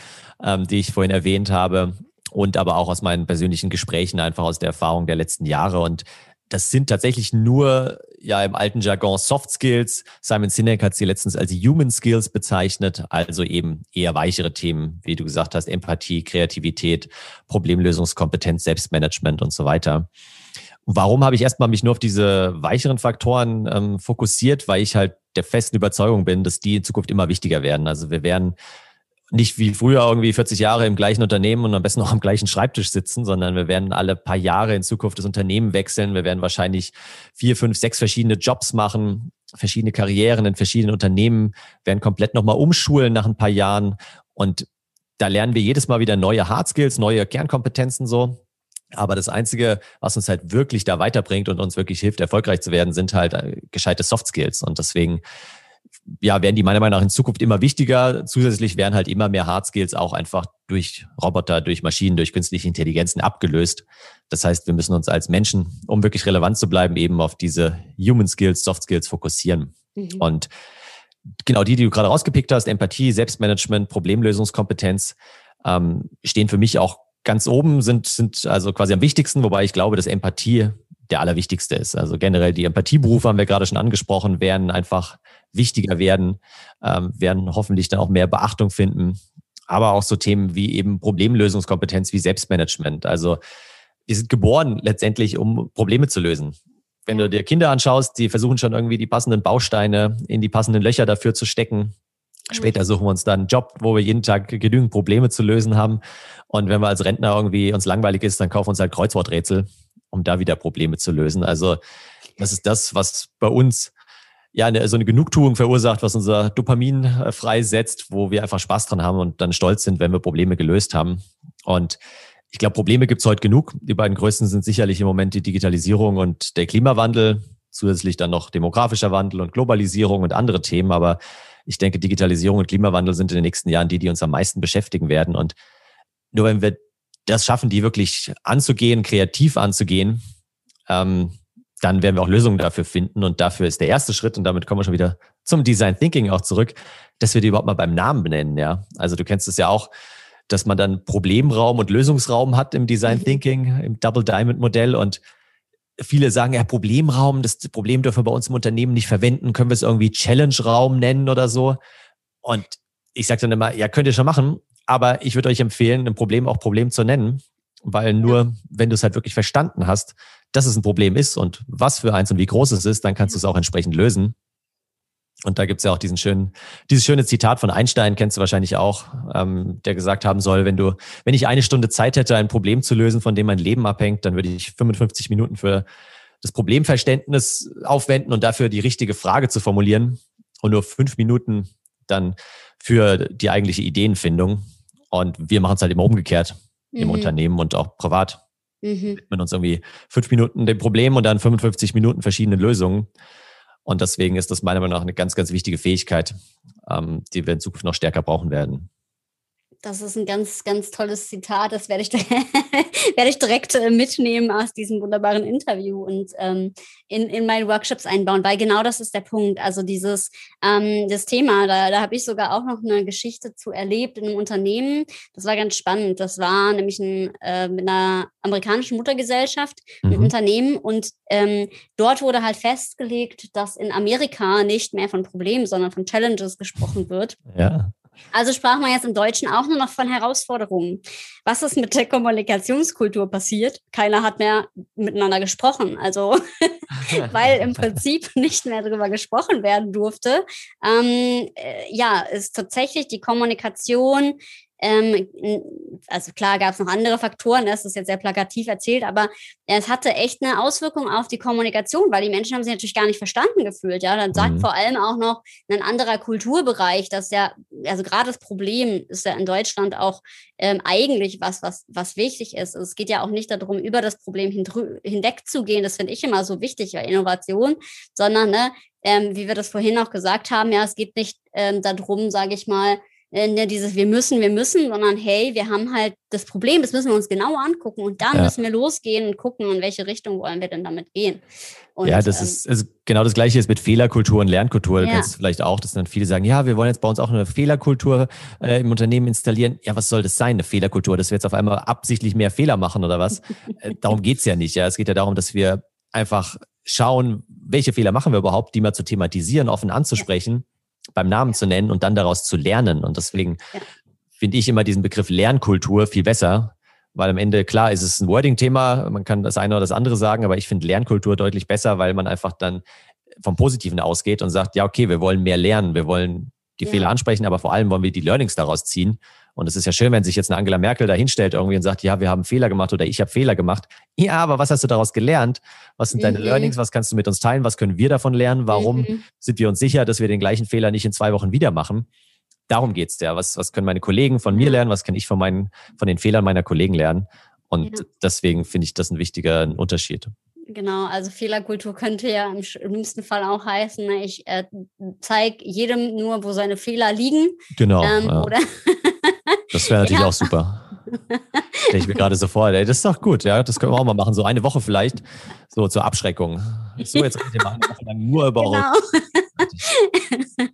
ähm, die ich vorhin erwähnt habe und aber auch aus meinen persönlichen Gesprächen, einfach aus der Erfahrung der letzten Jahre. Und das sind tatsächlich nur ja im alten Jargon Soft Skills. Simon Sinek hat sie letztens als Human Skills bezeichnet, also eben eher weichere Themen, wie du gesagt hast, Empathie, Kreativität, Problemlösungskompetenz, Selbstmanagement und so weiter. Warum habe ich erstmal mich nur auf diese weicheren Faktoren ähm, fokussiert? Weil ich halt der festen Überzeugung bin, dass die in Zukunft immer wichtiger werden. Also wir werden nicht wie früher irgendwie 40 Jahre im gleichen Unternehmen und am besten auch am gleichen Schreibtisch sitzen, sondern wir werden alle paar Jahre in Zukunft das Unternehmen wechseln. Wir werden wahrscheinlich vier, fünf, sechs verschiedene Jobs machen, verschiedene Karrieren in verschiedenen Unternehmen, werden komplett nochmal umschulen nach ein paar Jahren. Und da lernen wir jedes Mal wieder neue Hard Skills, neue Kernkompetenzen so. Aber das Einzige, was uns halt wirklich da weiterbringt und uns wirklich hilft, erfolgreich zu werden, sind halt äh, gescheite Soft Skills. Und deswegen ja, werden die meiner Meinung nach in Zukunft immer wichtiger. Zusätzlich werden halt immer mehr Hard Skills auch einfach durch Roboter, durch Maschinen, durch künstliche Intelligenzen abgelöst. Das heißt, wir müssen uns als Menschen, um wirklich relevant zu bleiben, eben auf diese Human Skills, Soft Skills fokussieren. Mhm. Und genau die, die du gerade rausgepickt hast, Empathie, Selbstmanagement, Problemlösungskompetenz, ähm, stehen für mich auch ganz oben sind, sind also quasi am wichtigsten, wobei ich glaube, dass Empathie der allerwichtigste ist. Also generell die Empathieberufe haben wir gerade schon angesprochen, werden einfach wichtiger werden, ähm, werden hoffentlich dann auch mehr Beachtung finden. Aber auch so Themen wie eben Problemlösungskompetenz, wie Selbstmanagement. Also wir sind geboren letztendlich, um Probleme zu lösen. Wenn du dir Kinder anschaust, die versuchen schon irgendwie die passenden Bausteine in die passenden Löcher dafür zu stecken. Später suchen wir uns dann einen Job, wo wir jeden Tag genügend Probleme zu lösen haben. Und wenn wir als Rentner irgendwie uns langweilig ist, dann kaufen wir uns halt Kreuzworträtsel, um da wieder Probleme zu lösen. Also das ist das, was bei uns ja eine, so eine Genugtuung verursacht, was unser Dopamin äh, freisetzt, wo wir einfach Spaß dran haben und dann stolz sind, wenn wir Probleme gelöst haben. Und ich glaube, Probleme gibt's heute genug. Die beiden größten sind sicherlich im Moment die Digitalisierung und der Klimawandel, zusätzlich dann noch demografischer Wandel und Globalisierung und andere Themen. Aber ich denke, Digitalisierung und Klimawandel sind in den nächsten Jahren die, die uns am meisten beschäftigen werden. Und nur wenn wir das schaffen, die wirklich anzugehen, kreativ anzugehen, ähm, dann werden wir auch Lösungen dafür finden. Und dafür ist der erste Schritt, und damit kommen wir schon wieder zum Design Thinking auch zurück, dass wir die überhaupt mal beim Namen benennen. Ja, also du kennst es ja auch, dass man dann Problemraum und Lösungsraum hat im Design mhm. Thinking, im Double Diamond Modell. Und viele sagen, ja, Problemraum, das Problem dürfen wir bei uns im Unternehmen nicht verwenden, können wir es irgendwie Challenge-Raum nennen oder so. Und ich sage dann immer, ja, könnt ihr schon machen, aber ich würde euch empfehlen, ein Problem auch Problem zu nennen, weil nur wenn du es halt wirklich verstanden hast, dass es ein Problem ist und was für eins und wie groß es ist, dann kannst du es auch entsprechend lösen. Und da gibt's ja auch diesen schönen, dieses schöne Zitat von Einstein, kennst du wahrscheinlich auch, ähm, der gesagt haben soll, wenn du, wenn ich eine Stunde Zeit hätte, ein Problem zu lösen, von dem mein Leben abhängt, dann würde ich 55 Minuten für das Problemverständnis aufwenden und dafür die richtige Frage zu formulieren und nur fünf Minuten dann für die eigentliche Ideenfindung. Und wir machen es halt immer umgekehrt mhm. im Unternehmen und auch privat. Mhm. Widmen uns irgendwie fünf Minuten dem Problem und dann 55 Minuten verschiedenen Lösungen. Und deswegen ist das meiner Meinung nach eine ganz, ganz wichtige Fähigkeit, ähm, die wir in Zukunft noch stärker brauchen werden. Das ist ein ganz, ganz tolles Zitat. Das werde ich, werde ich direkt äh, mitnehmen aus diesem wunderbaren Interview und ähm, in, in meine Workshops einbauen, weil genau das ist der Punkt. Also dieses ähm, das Thema, da, da habe ich sogar auch noch eine Geschichte zu erlebt in einem Unternehmen. Das war ganz spannend. Das war nämlich ein, äh, mit einer amerikanischen Muttergesellschaft, ein mhm. Unternehmen und ähm, dort wurde halt festgelegt, dass in Amerika nicht mehr von Problemen, sondern von Challenges gesprochen wird. Ja. Also sprach man jetzt im Deutschen auch nur noch von Herausforderungen. Was ist mit der Kommunikationskultur passiert? Keiner hat mehr miteinander gesprochen. Also, weil im Prinzip nicht mehr darüber gesprochen werden durfte. Ähm, äh, ja, ist tatsächlich die Kommunikation ähm, also klar gab es noch andere Faktoren, das ist jetzt sehr plakativ erzählt, aber es hatte echt eine Auswirkung auf die Kommunikation, weil die Menschen haben sich natürlich gar nicht verstanden gefühlt. Ja, dann sagt mhm. vor allem auch noch ein anderer Kulturbereich, dass ja, also gerade das Problem ist ja in Deutschland auch ähm, eigentlich was, was, was wichtig ist. Es geht ja auch nicht darum, über das Problem hinweg zu gehen. Das finde ich immer so wichtig bei Innovation, sondern ne, ähm, wie wir das vorhin auch gesagt haben, ja, es geht nicht ähm, darum, sage ich mal, äh, ne, dieses wir müssen, wir müssen, sondern hey, wir haben halt das Problem, das müssen wir uns genau angucken und dann ja. müssen wir losgehen und gucken, in welche Richtung wollen wir denn damit gehen. Und, ja, das ähm, ist also genau das Gleiche ist mit Fehlerkultur und Lernkultur. Du ja. kennst vielleicht auch, dass dann viele sagen, ja, wir wollen jetzt bei uns auch eine Fehlerkultur äh, im Unternehmen installieren. Ja, was soll das sein, eine Fehlerkultur? Dass wir jetzt auf einmal absichtlich mehr Fehler machen oder was? äh, darum geht's ja nicht. Ja, es geht ja darum, dass wir einfach schauen, welche Fehler machen wir überhaupt, die mal zu thematisieren, offen anzusprechen. Ja beim Namen zu nennen und dann daraus zu lernen. Und deswegen ja. finde ich immer diesen Begriff Lernkultur viel besser, weil am Ende, klar, ist es ein Wording-Thema, man kann das eine oder das andere sagen, aber ich finde Lernkultur deutlich besser, weil man einfach dann vom Positiven ausgeht und sagt, ja, okay, wir wollen mehr lernen, wir wollen die ja. Fehler ansprechen, aber vor allem wollen wir die Learnings daraus ziehen. Und es ist ja schön, wenn sich jetzt eine Angela Merkel da hinstellt irgendwie und sagt, ja, wir haben Fehler gemacht oder ich habe Fehler gemacht. Ja, aber was hast du daraus gelernt? Was sind mhm. deine Learnings? Was kannst du mit uns teilen? Was können wir davon lernen? Warum mhm. sind wir uns sicher, dass wir den gleichen Fehler nicht in zwei Wochen wieder machen? Darum geht's ja. Was, was können meine Kollegen von mir lernen? Was kann ich von meinen, von den Fehlern meiner Kollegen lernen? Und ja. deswegen finde ich das ein wichtiger Unterschied. Genau, also Fehlerkultur könnte ja im schlimmsten Fall auch heißen, ne, ich äh, zeige jedem nur, wo seine Fehler liegen. Genau. Ähm, ja. Oder das wäre natürlich ja. auch super. Stelle ich mir gerade so vor, ey, das ist doch gut, ja, das können wir auch mal machen, so eine Woche vielleicht, so zur Abschreckung. So, jetzt könnt ihr mal eine Woche lang nur über genau.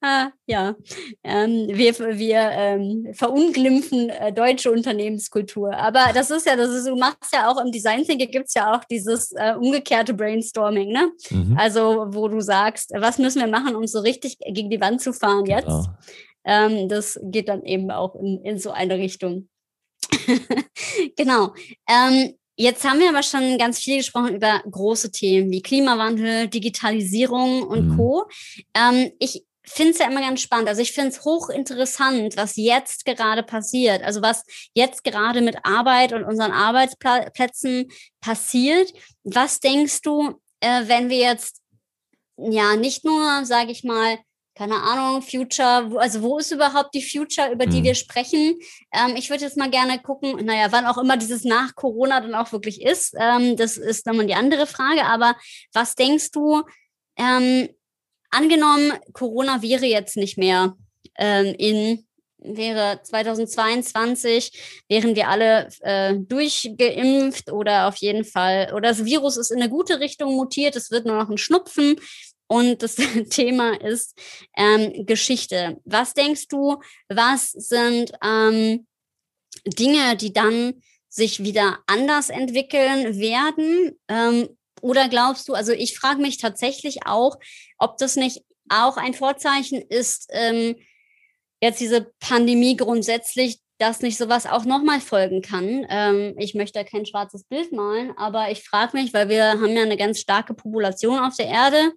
Ah, ja, ähm, wir, wir ähm, verunglimpfen äh, deutsche Unternehmenskultur. Aber das ist ja, das ist, du machst ja auch im Design Thinking gibt es ja auch dieses äh, umgekehrte Brainstorming, ne? Mhm. Also, wo du sagst, was müssen wir machen, um so richtig gegen die Wand zu fahren genau. jetzt? Ähm, das geht dann eben auch in, in so eine Richtung. genau. Ähm, Jetzt haben wir aber schon ganz viel gesprochen über große Themen wie Klimawandel, Digitalisierung und mhm. Co. Ähm, ich finde es ja immer ganz spannend. Also ich finde es hochinteressant, was jetzt gerade passiert. Also was jetzt gerade mit Arbeit und unseren Arbeitsplätzen passiert. Was denkst du, äh, wenn wir jetzt ja nicht nur, sage ich mal, keine Ahnung, Future, also wo ist überhaupt die Future, über die mhm. wir sprechen? Ähm, ich würde jetzt mal gerne gucken, naja, wann auch immer dieses nach Corona dann auch wirklich ist. Ähm, das ist nochmal die andere Frage. Aber was denkst du, ähm, angenommen, Corona wäre jetzt nicht mehr ähm, in wäre 2022, wären wir alle äh, durchgeimpft oder auf jeden Fall, oder das Virus ist in eine gute Richtung mutiert, es wird nur noch ein Schnupfen und das Thema ist ähm, Geschichte. Was denkst du, was sind ähm, Dinge, die dann sich wieder anders entwickeln werden? Ähm, oder glaubst du, also ich frage mich tatsächlich auch, ob das nicht auch ein Vorzeichen ist, ähm, jetzt diese Pandemie grundsätzlich, dass nicht sowas auch nochmal folgen kann. Ähm, ich möchte kein schwarzes Bild malen, aber ich frage mich, weil wir haben ja eine ganz starke Population auf der Erde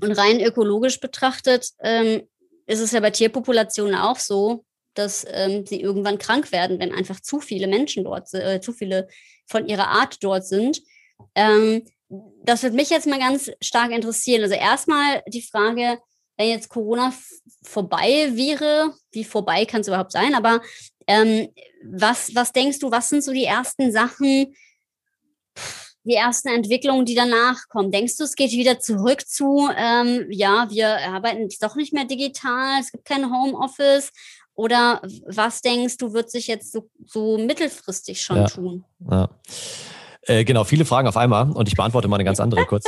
und rein ökologisch betrachtet ähm, ist es ja bei Tierpopulationen auch so, dass ähm, sie irgendwann krank werden, wenn einfach zu viele Menschen dort, äh, zu viele von ihrer Art dort sind. Ähm, das wird mich jetzt mal ganz stark interessieren. Also erstmal die Frage, wenn jetzt Corona vorbei wäre, wie vorbei kann es überhaupt sein, aber ähm, was, was denkst du, was sind so die ersten Sachen, die ersten Entwicklungen, die danach kommen? Denkst du, es geht wieder zurück zu, ähm, ja, wir arbeiten doch nicht mehr digital, es gibt kein Homeoffice? Oder was denkst du, wird sich jetzt so, so mittelfristig schon ja, tun? Ja. Äh, genau, viele Fragen auf einmal und ich beantworte mal eine ganz andere kurz.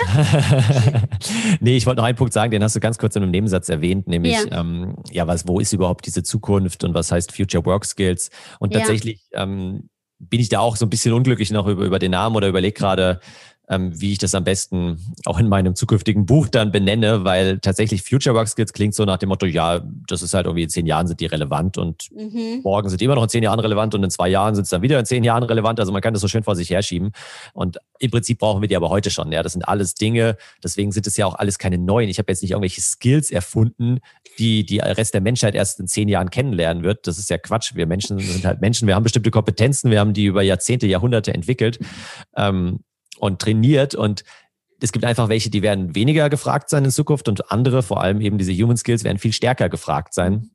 nee, ich wollte noch einen Punkt sagen, den hast du ganz kurz in einem Nebensatz erwähnt, nämlich, ja, ähm, ja was, wo ist überhaupt diese Zukunft und was heißt Future Work Skills? Und tatsächlich ähm, bin ich da auch so ein bisschen unglücklich noch über, über den Namen oder überlege gerade, ähm, wie ich das am besten auch in meinem zukünftigen Buch dann benenne, weil tatsächlich Future Work Skills klingt so nach dem Motto, ja, das ist halt irgendwie in zehn Jahren sind die relevant und mhm. morgen sind die immer noch in zehn Jahren relevant und in zwei Jahren sind es dann wieder in zehn Jahren relevant. Also man kann das so schön vor sich herschieben. Und im Prinzip brauchen wir die aber heute schon. Ja, das sind alles Dinge. Deswegen sind es ja auch alles keine neuen. Ich habe jetzt nicht irgendwelche Skills erfunden, die die Rest der Menschheit erst in zehn Jahren kennenlernen wird. Das ist ja Quatsch. Wir Menschen sind halt Menschen. Wir haben bestimmte Kompetenzen. Wir haben die über Jahrzehnte, Jahrhunderte entwickelt. Ähm, und trainiert und es gibt einfach welche, die werden weniger gefragt sein in Zukunft und andere, vor allem eben diese Human Skills, werden viel stärker gefragt sein.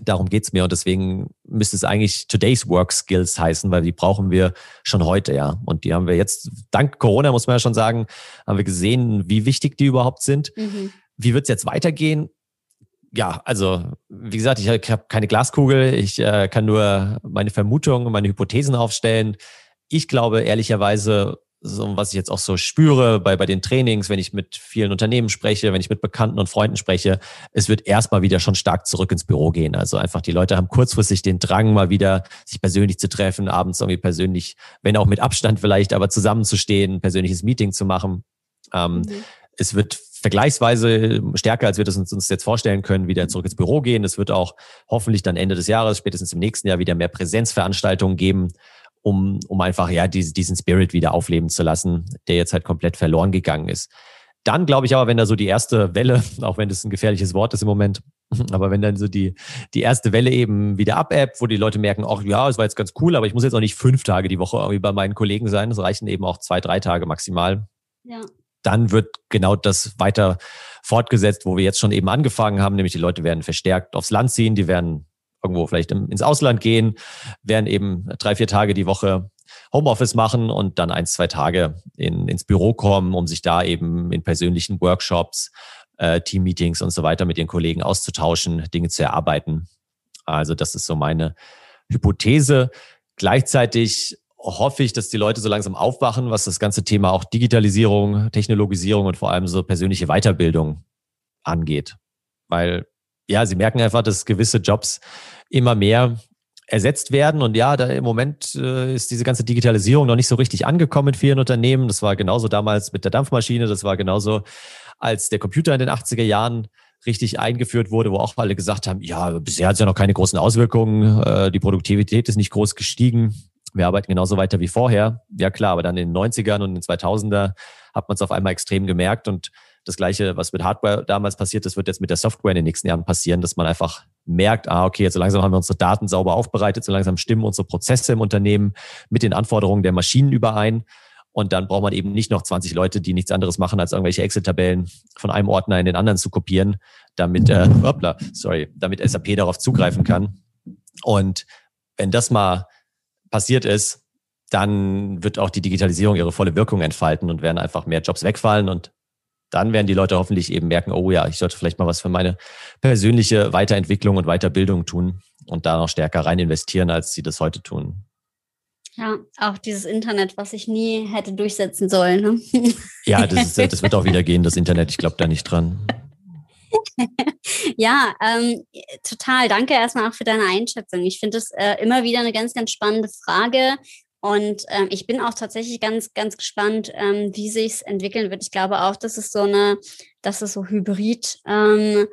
Darum geht's mir und deswegen müsste es eigentlich Today's Work Skills heißen, weil die brauchen wir schon heute, ja. Und die haben wir jetzt, dank Corona muss man ja schon sagen, haben wir gesehen, wie wichtig die überhaupt sind. Mhm. Wie wird's jetzt weitergehen? Ja, also wie gesagt, ich habe keine Glaskugel, ich äh, kann nur meine Vermutungen, meine Hypothesen aufstellen. Ich glaube ehrlicherweise, so was ich jetzt auch so spüre bei, bei den Trainings, wenn ich mit vielen Unternehmen spreche, wenn ich mit Bekannten und Freunden spreche, es wird erstmal wieder schon stark zurück ins Büro gehen. Also einfach die Leute haben kurzfristig den Drang, mal wieder sich persönlich zu treffen, abends irgendwie persönlich, wenn auch mit Abstand vielleicht, aber zusammenzustehen, ein persönliches Meeting zu machen. Ähm, mhm. Es wird vergleichsweise stärker, als wir das uns, uns jetzt vorstellen können, wieder zurück ins Büro gehen. Es wird auch hoffentlich dann Ende des Jahres, spätestens im nächsten Jahr wieder mehr Präsenzveranstaltungen geben um, um einfach ja diesen, diesen Spirit wieder aufleben zu lassen, der jetzt halt komplett verloren gegangen ist. Dann glaube ich aber, wenn da so die erste Welle, auch wenn das ein gefährliches Wort ist im Moment, aber wenn dann so die, die erste Welle eben wieder abebbt, wo die Leute merken, ach ja, es war jetzt ganz cool, aber ich muss jetzt auch nicht fünf Tage die Woche irgendwie bei meinen Kollegen sein, es reichen eben auch zwei, drei Tage maximal. Ja. Dann wird genau das weiter fortgesetzt, wo wir jetzt schon eben angefangen haben, nämlich die Leute werden verstärkt aufs Land ziehen, die werden irgendwo vielleicht ins Ausland gehen, werden eben drei, vier Tage die Woche Homeoffice machen und dann ein, zwei Tage in, ins Büro kommen, um sich da eben in persönlichen Workshops, äh, Teammeetings und so weiter mit den Kollegen auszutauschen, Dinge zu erarbeiten. Also das ist so meine Hypothese. Gleichzeitig hoffe ich, dass die Leute so langsam aufwachen, was das ganze Thema auch Digitalisierung, Technologisierung und vor allem so persönliche Weiterbildung angeht. Weil ja, sie merken einfach, dass gewisse Jobs immer mehr ersetzt werden. Und ja, da im Moment äh, ist diese ganze Digitalisierung noch nicht so richtig angekommen in vielen Unternehmen. Das war genauso damals mit der Dampfmaschine, das war genauso, als der Computer in den 80er Jahren richtig eingeführt wurde, wo auch alle gesagt haben, ja, bisher hat es ja noch keine großen Auswirkungen, äh, die Produktivität ist nicht groß gestiegen, wir arbeiten genauso weiter wie vorher. Ja klar, aber dann in den 90ern und in den 2000er hat man es auf einmal extrem gemerkt und das Gleiche, was mit Hardware damals passiert ist, wird jetzt mit der Software in den nächsten Jahren passieren, dass man einfach merkt, ah, okay, jetzt so langsam haben wir unsere Daten sauber aufbereitet, so langsam stimmen unsere Prozesse im Unternehmen mit den Anforderungen der Maschinen überein. Und dann braucht man eben nicht noch 20 Leute, die nichts anderes machen, als irgendwelche Excel-Tabellen von einem Ordner in den anderen zu kopieren, damit, äh, hoppla, sorry, damit SAP darauf zugreifen kann. Und wenn das mal passiert ist, dann wird auch die Digitalisierung ihre volle Wirkung entfalten und werden einfach mehr Jobs wegfallen und dann werden die Leute hoffentlich eben merken, oh ja, ich sollte vielleicht mal was für meine persönliche Weiterentwicklung und Weiterbildung tun und da noch stärker rein investieren, als sie das heute tun. Ja, auch dieses Internet, was ich nie hätte durchsetzen sollen. Ne? Ja, das, ist, das wird auch wieder gehen, das Internet. Ich glaube da nicht dran. ja, ähm, total. Danke erstmal auch für deine Einschätzung. Ich finde es äh, immer wieder eine ganz, ganz spannende Frage, und ähm, ich bin auch tatsächlich ganz, ganz gespannt, ähm, wie sich es entwickeln wird. Ich glaube auch, dass es so eine, dass es so hybrid ähm,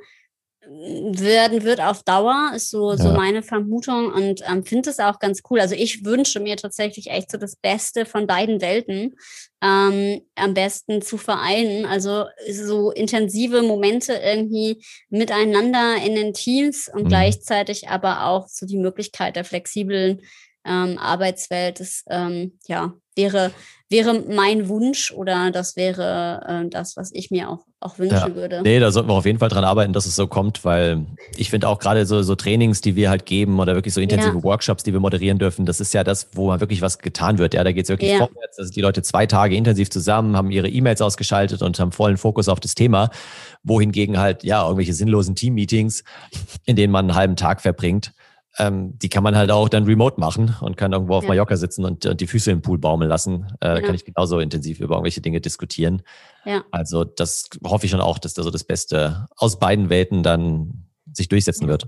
werden wird auf Dauer, ist so, ja. so meine Vermutung und ähm, finde es auch ganz cool. Also ich wünsche mir tatsächlich echt so das Beste von beiden Welten ähm, am besten zu vereinen. Also so intensive Momente irgendwie miteinander in den Teams und mhm. gleichzeitig aber auch so die Möglichkeit der flexiblen ähm, Arbeitswelt. Das ähm, ja, wäre, wäre mein Wunsch oder das wäre äh, das, was ich mir auch, auch wünschen ja. würde. Nee, da sollten wir auf jeden Fall dran arbeiten, dass es so kommt, weil ich finde auch gerade so, so Trainings, die wir halt geben oder wirklich so intensive ja. Workshops, die wir moderieren dürfen, das ist ja das, wo man wirklich was getan wird. Ja, da geht es wirklich ja. vorwärts. Also die Leute zwei Tage intensiv zusammen, haben ihre E-Mails ausgeschaltet und haben vollen Fokus auf das Thema, wohingegen halt, ja, irgendwelche sinnlosen Team-Meetings, in denen man einen halben Tag verbringt, ähm, die kann man halt auch dann remote machen und kann irgendwo auf ja. Mallorca sitzen und, und, die Füße im Pool baumeln lassen. Äh, genau. Kann ich genauso intensiv über irgendwelche Dinge diskutieren. Ja. Also das hoffe ich schon auch, dass da so das Beste aus beiden Welten dann sich durchsetzen wird.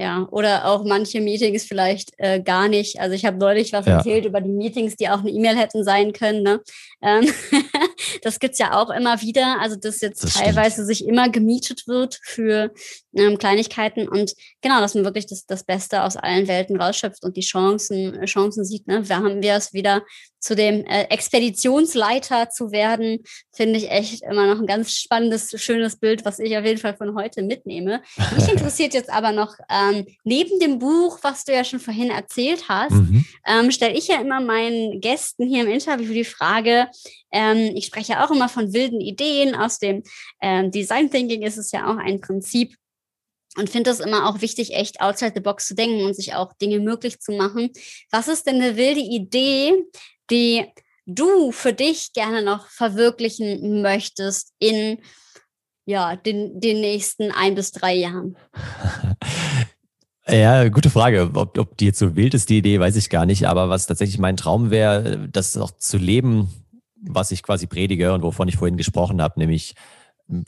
Ja, oder auch manche Meetings vielleicht äh, gar nicht. Also ich habe neulich was ja. erzählt über die Meetings, die auch eine E-Mail hätten sein können. Ne? Ähm, das gibt's ja auch immer wieder. Also dass jetzt das teilweise stimmt. sich immer gemietet wird für ähm, Kleinigkeiten und genau, dass man wirklich das, das Beste aus allen Welten rausschöpft und die Chancen, Chancen sieht. Ne? Da haben wir es wieder zu dem äh, Expeditionsleiter zu werden, finde ich echt immer noch ein ganz spannendes, schönes Bild, was ich auf jeden Fall von heute mitnehme. Mich interessiert jetzt aber noch, ähm, neben dem Buch, was du ja schon vorhin erzählt hast, mhm. ähm, stelle ich ja immer meinen Gästen hier im Interview die Frage, ähm, ich spreche auch immer von wilden Ideen. Aus dem ähm, Design Thinking ist es ja auch ein Prinzip, und finde es immer auch wichtig, echt outside the box zu denken und sich auch Dinge möglich zu machen. Was ist denn eine wilde Idee, die du für dich gerne noch verwirklichen möchtest in ja, den, den nächsten ein bis drei Jahren? Ja, gute Frage. Ob, ob die jetzt so wild ist, die Idee, weiß ich gar nicht. Aber was tatsächlich mein Traum wäre, das auch zu leben, was ich quasi predige und wovon ich vorhin gesprochen habe, nämlich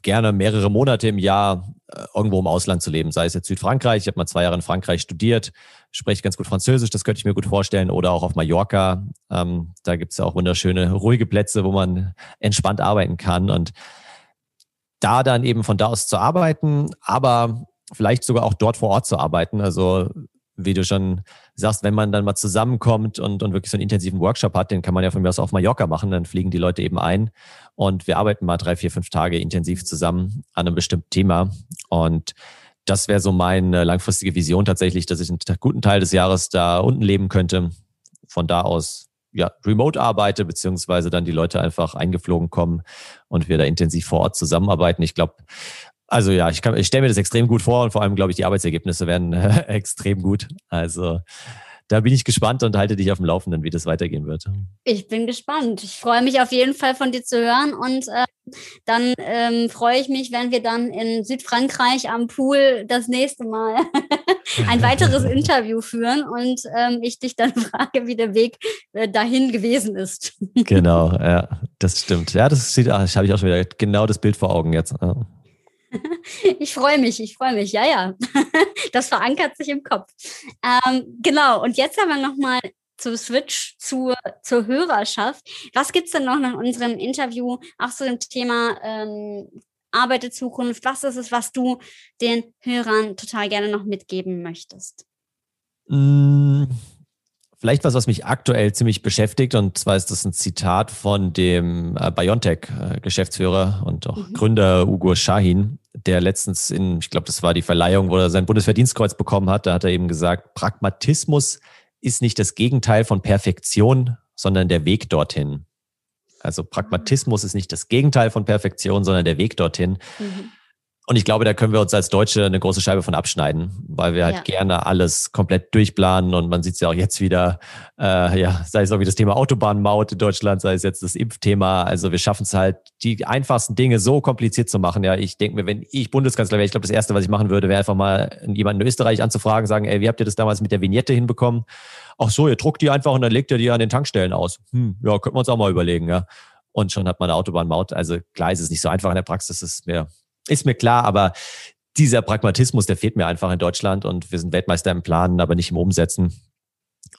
gerne mehrere Monate im Jahr äh, irgendwo im Ausland zu leben, sei es jetzt Südfrankreich. Ich habe mal zwei Jahre in Frankreich studiert, spreche ganz gut Französisch, das könnte ich mir gut vorstellen, oder auch auf Mallorca. Ähm, da gibt es ja auch wunderschöne, ruhige Plätze, wo man entspannt arbeiten kann. Und da dann eben von da aus zu arbeiten, aber vielleicht sogar auch dort vor Ort zu arbeiten. Also wie du schon sagst, wenn man dann mal zusammenkommt und, und wirklich so einen intensiven Workshop hat, den kann man ja von mir aus auf Mallorca machen, dann fliegen die Leute eben ein und wir arbeiten mal drei, vier, fünf Tage intensiv zusammen an einem bestimmten Thema. Und das wäre so meine langfristige Vision tatsächlich, dass ich einen guten Teil des Jahres da unten leben könnte, von da aus ja, remote arbeite, beziehungsweise dann die Leute einfach eingeflogen kommen und wir da intensiv vor Ort zusammenarbeiten. Ich glaube, also ja, ich, ich stelle mir das extrem gut vor und vor allem glaube ich, die Arbeitsergebnisse werden äh, extrem gut. Also da bin ich gespannt und halte dich auf dem Laufenden, wie das weitergehen wird. Ich bin gespannt. Ich freue mich auf jeden Fall von dir zu hören und äh, dann ähm, freue ich mich, wenn wir dann in Südfrankreich am Pool das nächste Mal ein weiteres Interview führen und ähm, ich dich dann frage, wie der Weg äh, dahin gewesen ist. genau, ja, das stimmt. Ja, das, sieht, das habe ich auch schon wieder genau das Bild vor Augen jetzt. Ja. Ich freue mich, ich freue mich. Ja, ja. Das verankert sich im Kopf. Ähm, genau. Und jetzt haben wir nochmal zu Switch zur, zur Hörerschaft. Was gibt es denn noch nach unserem Interview auch zu dem Thema ähm, Arbeit der Zukunft? Was ist es, was du den Hörern total gerne noch mitgeben möchtest? Mmh Vielleicht was, was mich aktuell ziemlich beschäftigt, und zwar ist das ein Zitat von dem äh, BioNTech-Geschäftsführer und auch mhm. Gründer Ugo Shahin, der letztens in, ich glaube, das war die Verleihung, wo er sein Bundesverdienstkreuz bekommen hat. Da hat er eben gesagt, Pragmatismus ist nicht das Gegenteil von Perfektion, sondern der Weg dorthin. Also Pragmatismus ist nicht das Gegenteil von Perfektion, sondern der Weg dorthin. Mhm. Und ich glaube, da können wir uns als Deutsche eine große Scheibe von abschneiden, weil wir halt ja. gerne alles komplett durchplanen und man sieht es ja auch jetzt wieder, äh, ja, sei es auch wie das Thema Autobahnmaut in Deutschland, sei es jetzt das Impfthema. Also wir schaffen es halt, die einfachsten Dinge so kompliziert zu machen. Ja, ich denke mir, wenn ich Bundeskanzler wäre, ich glaube, das Erste, was ich machen würde, wäre einfach mal jemanden in Österreich anzufragen, sagen, ey, wie habt ihr das damals mit der Vignette hinbekommen? Ach so, ihr druckt die einfach und dann legt ihr die an den Tankstellen aus. Hm, ja, könnten wir uns auch mal überlegen, ja. Und schon hat man eine Autobahnmaut. Also klar ist es nicht so einfach in der Praxis, ist mir ist mir klar, aber dieser Pragmatismus, der fehlt mir einfach in Deutschland und wir sind Weltmeister im Planen, aber nicht im Umsetzen.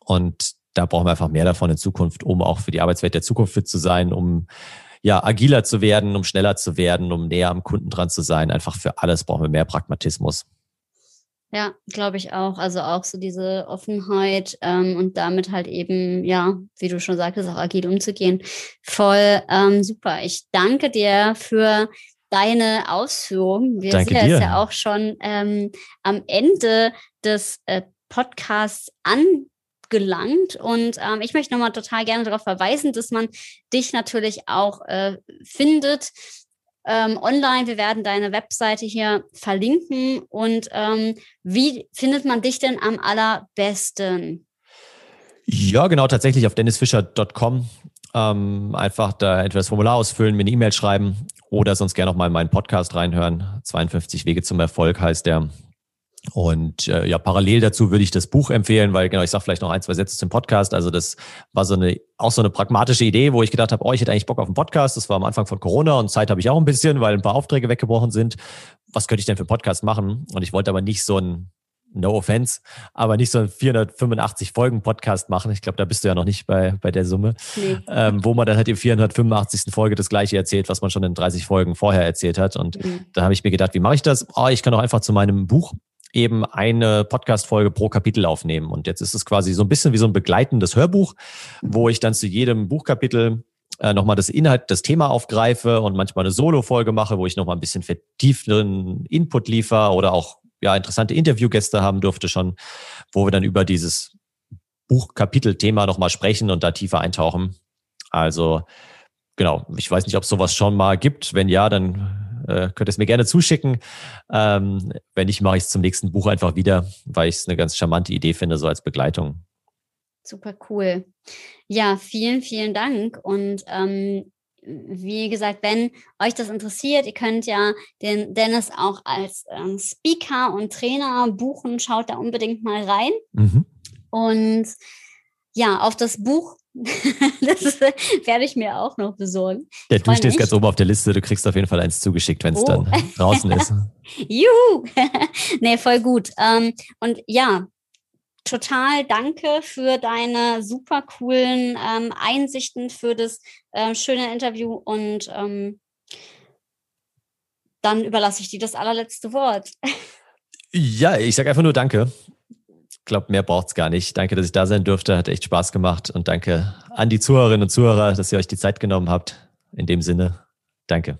Und da brauchen wir einfach mehr davon in Zukunft, um auch für die Arbeitswelt der Zukunft fit zu sein, um ja, agiler zu werden, um schneller zu werden, um näher am Kunden dran zu sein. Einfach für alles brauchen wir mehr Pragmatismus. Ja, glaube ich auch. Also auch so diese Offenheit ähm, und damit halt eben, ja, wie du schon sagtest, auch agil umzugehen. Voll ähm, super. Ich danke dir für deine Ausführungen. Wir Danke sind jetzt ja auch schon ähm, am Ende des äh, Podcasts gelangt. Und ähm, ich möchte nochmal total gerne darauf verweisen, dass man dich natürlich auch äh, findet ähm, online. Wir werden deine Webseite hier verlinken. Und ähm, wie findet man dich denn am allerbesten? Ja, genau, tatsächlich auf dennisfischer.com. Ähm, einfach da entweder das Formular ausfüllen, mir eine E-Mail schreiben oder sonst gerne auch mal in meinen Podcast reinhören. 52 Wege zum Erfolg heißt der. Und äh, ja, parallel dazu würde ich das Buch empfehlen, weil genau, ich sage vielleicht noch ein, zwei Sätze zum Podcast. Also das war so eine auch so eine pragmatische Idee, wo ich gedacht habe, oh, ich hätte eigentlich Bock auf einen Podcast. Das war am Anfang von Corona und Zeit habe ich auch ein bisschen, weil ein paar Aufträge weggebrochen sind. Was könnte ich denn für einen Podcast machen? Und ich wollte aber nicht so ein no offense, aber nicht so ein 485 Folgen Podcast machen. Ich glaube, da bist du ja noch nicht bei, bei der Summe, nee. ähm, wo man dann halt im 485. Folge das gleiche erzählt, was man schon in 30 Folgen vorher erzählt hat. Und mhm. da habe ich mir gedacht, wie mache ich das? Oh, ich kann auch einfach zu meinem Buch eben eine Podcast-Folge pro Kapitel aufnehmen. Und jetzt ist es quasi so ein bisschen wie so ein begleitendes Hörbuch, wo ich dann zu jedem Buchkapitel äh, nochmal das Inhalt, das Thema aufgreife und manchmal eine Solo-Folge mache, wo ich nochmal ein bisschen vertiefteren Input liefere oder auch ja, interessante Interviewgäste haben durfte schon, wo wir dann über dieses Buchkapitel-Thema nochmal sprechen und da tiefer eintauchen. Also genau, ich weiß nicht, ob es sowas schon mal gibt. Wenn ja, dann äh, könnt ihr es mir gerne zuschicken. Ähm, wenn nicht, mache ich es zum nächsten Buch einfach wieder, weil ich es eine ganz charmante Idee finde, so als Begleitung. Super cool. Ja, vielen, vielen Dank. Und ähm, wie gesagt, wenn euch das interessiert, ihr könnt ja den Dennis auch als ähm, Speaker und Trainer buchen. Schaut da unbedingt mal rein. Mhm. Und ja, auf das Buch, das werde ich mir auch noch besorgen. Ja, du stehst ganz oben auf der Liste, du kriegst auf jeden Fall eins zugeschickt, wenn es oh. dann draußen ist. Juhu! nee, voll gut. Ähm, und ja, total danke für deine super coolen ähm, Einsichten, für das äh, schöne Interview und ähm, dann überlasse ich dir das allerletzte Wort. Ja, ich sage einfach nur Danke. Ich glaube, mehr braucht es gar nicht. Danke, dass ich da sein durfte. Hat echt Spaß gemacht. Und danke an die Zuhörerinnen und Zuhörer, dass ihr euch die Zeit genommen habt. In dem Sinne, danke.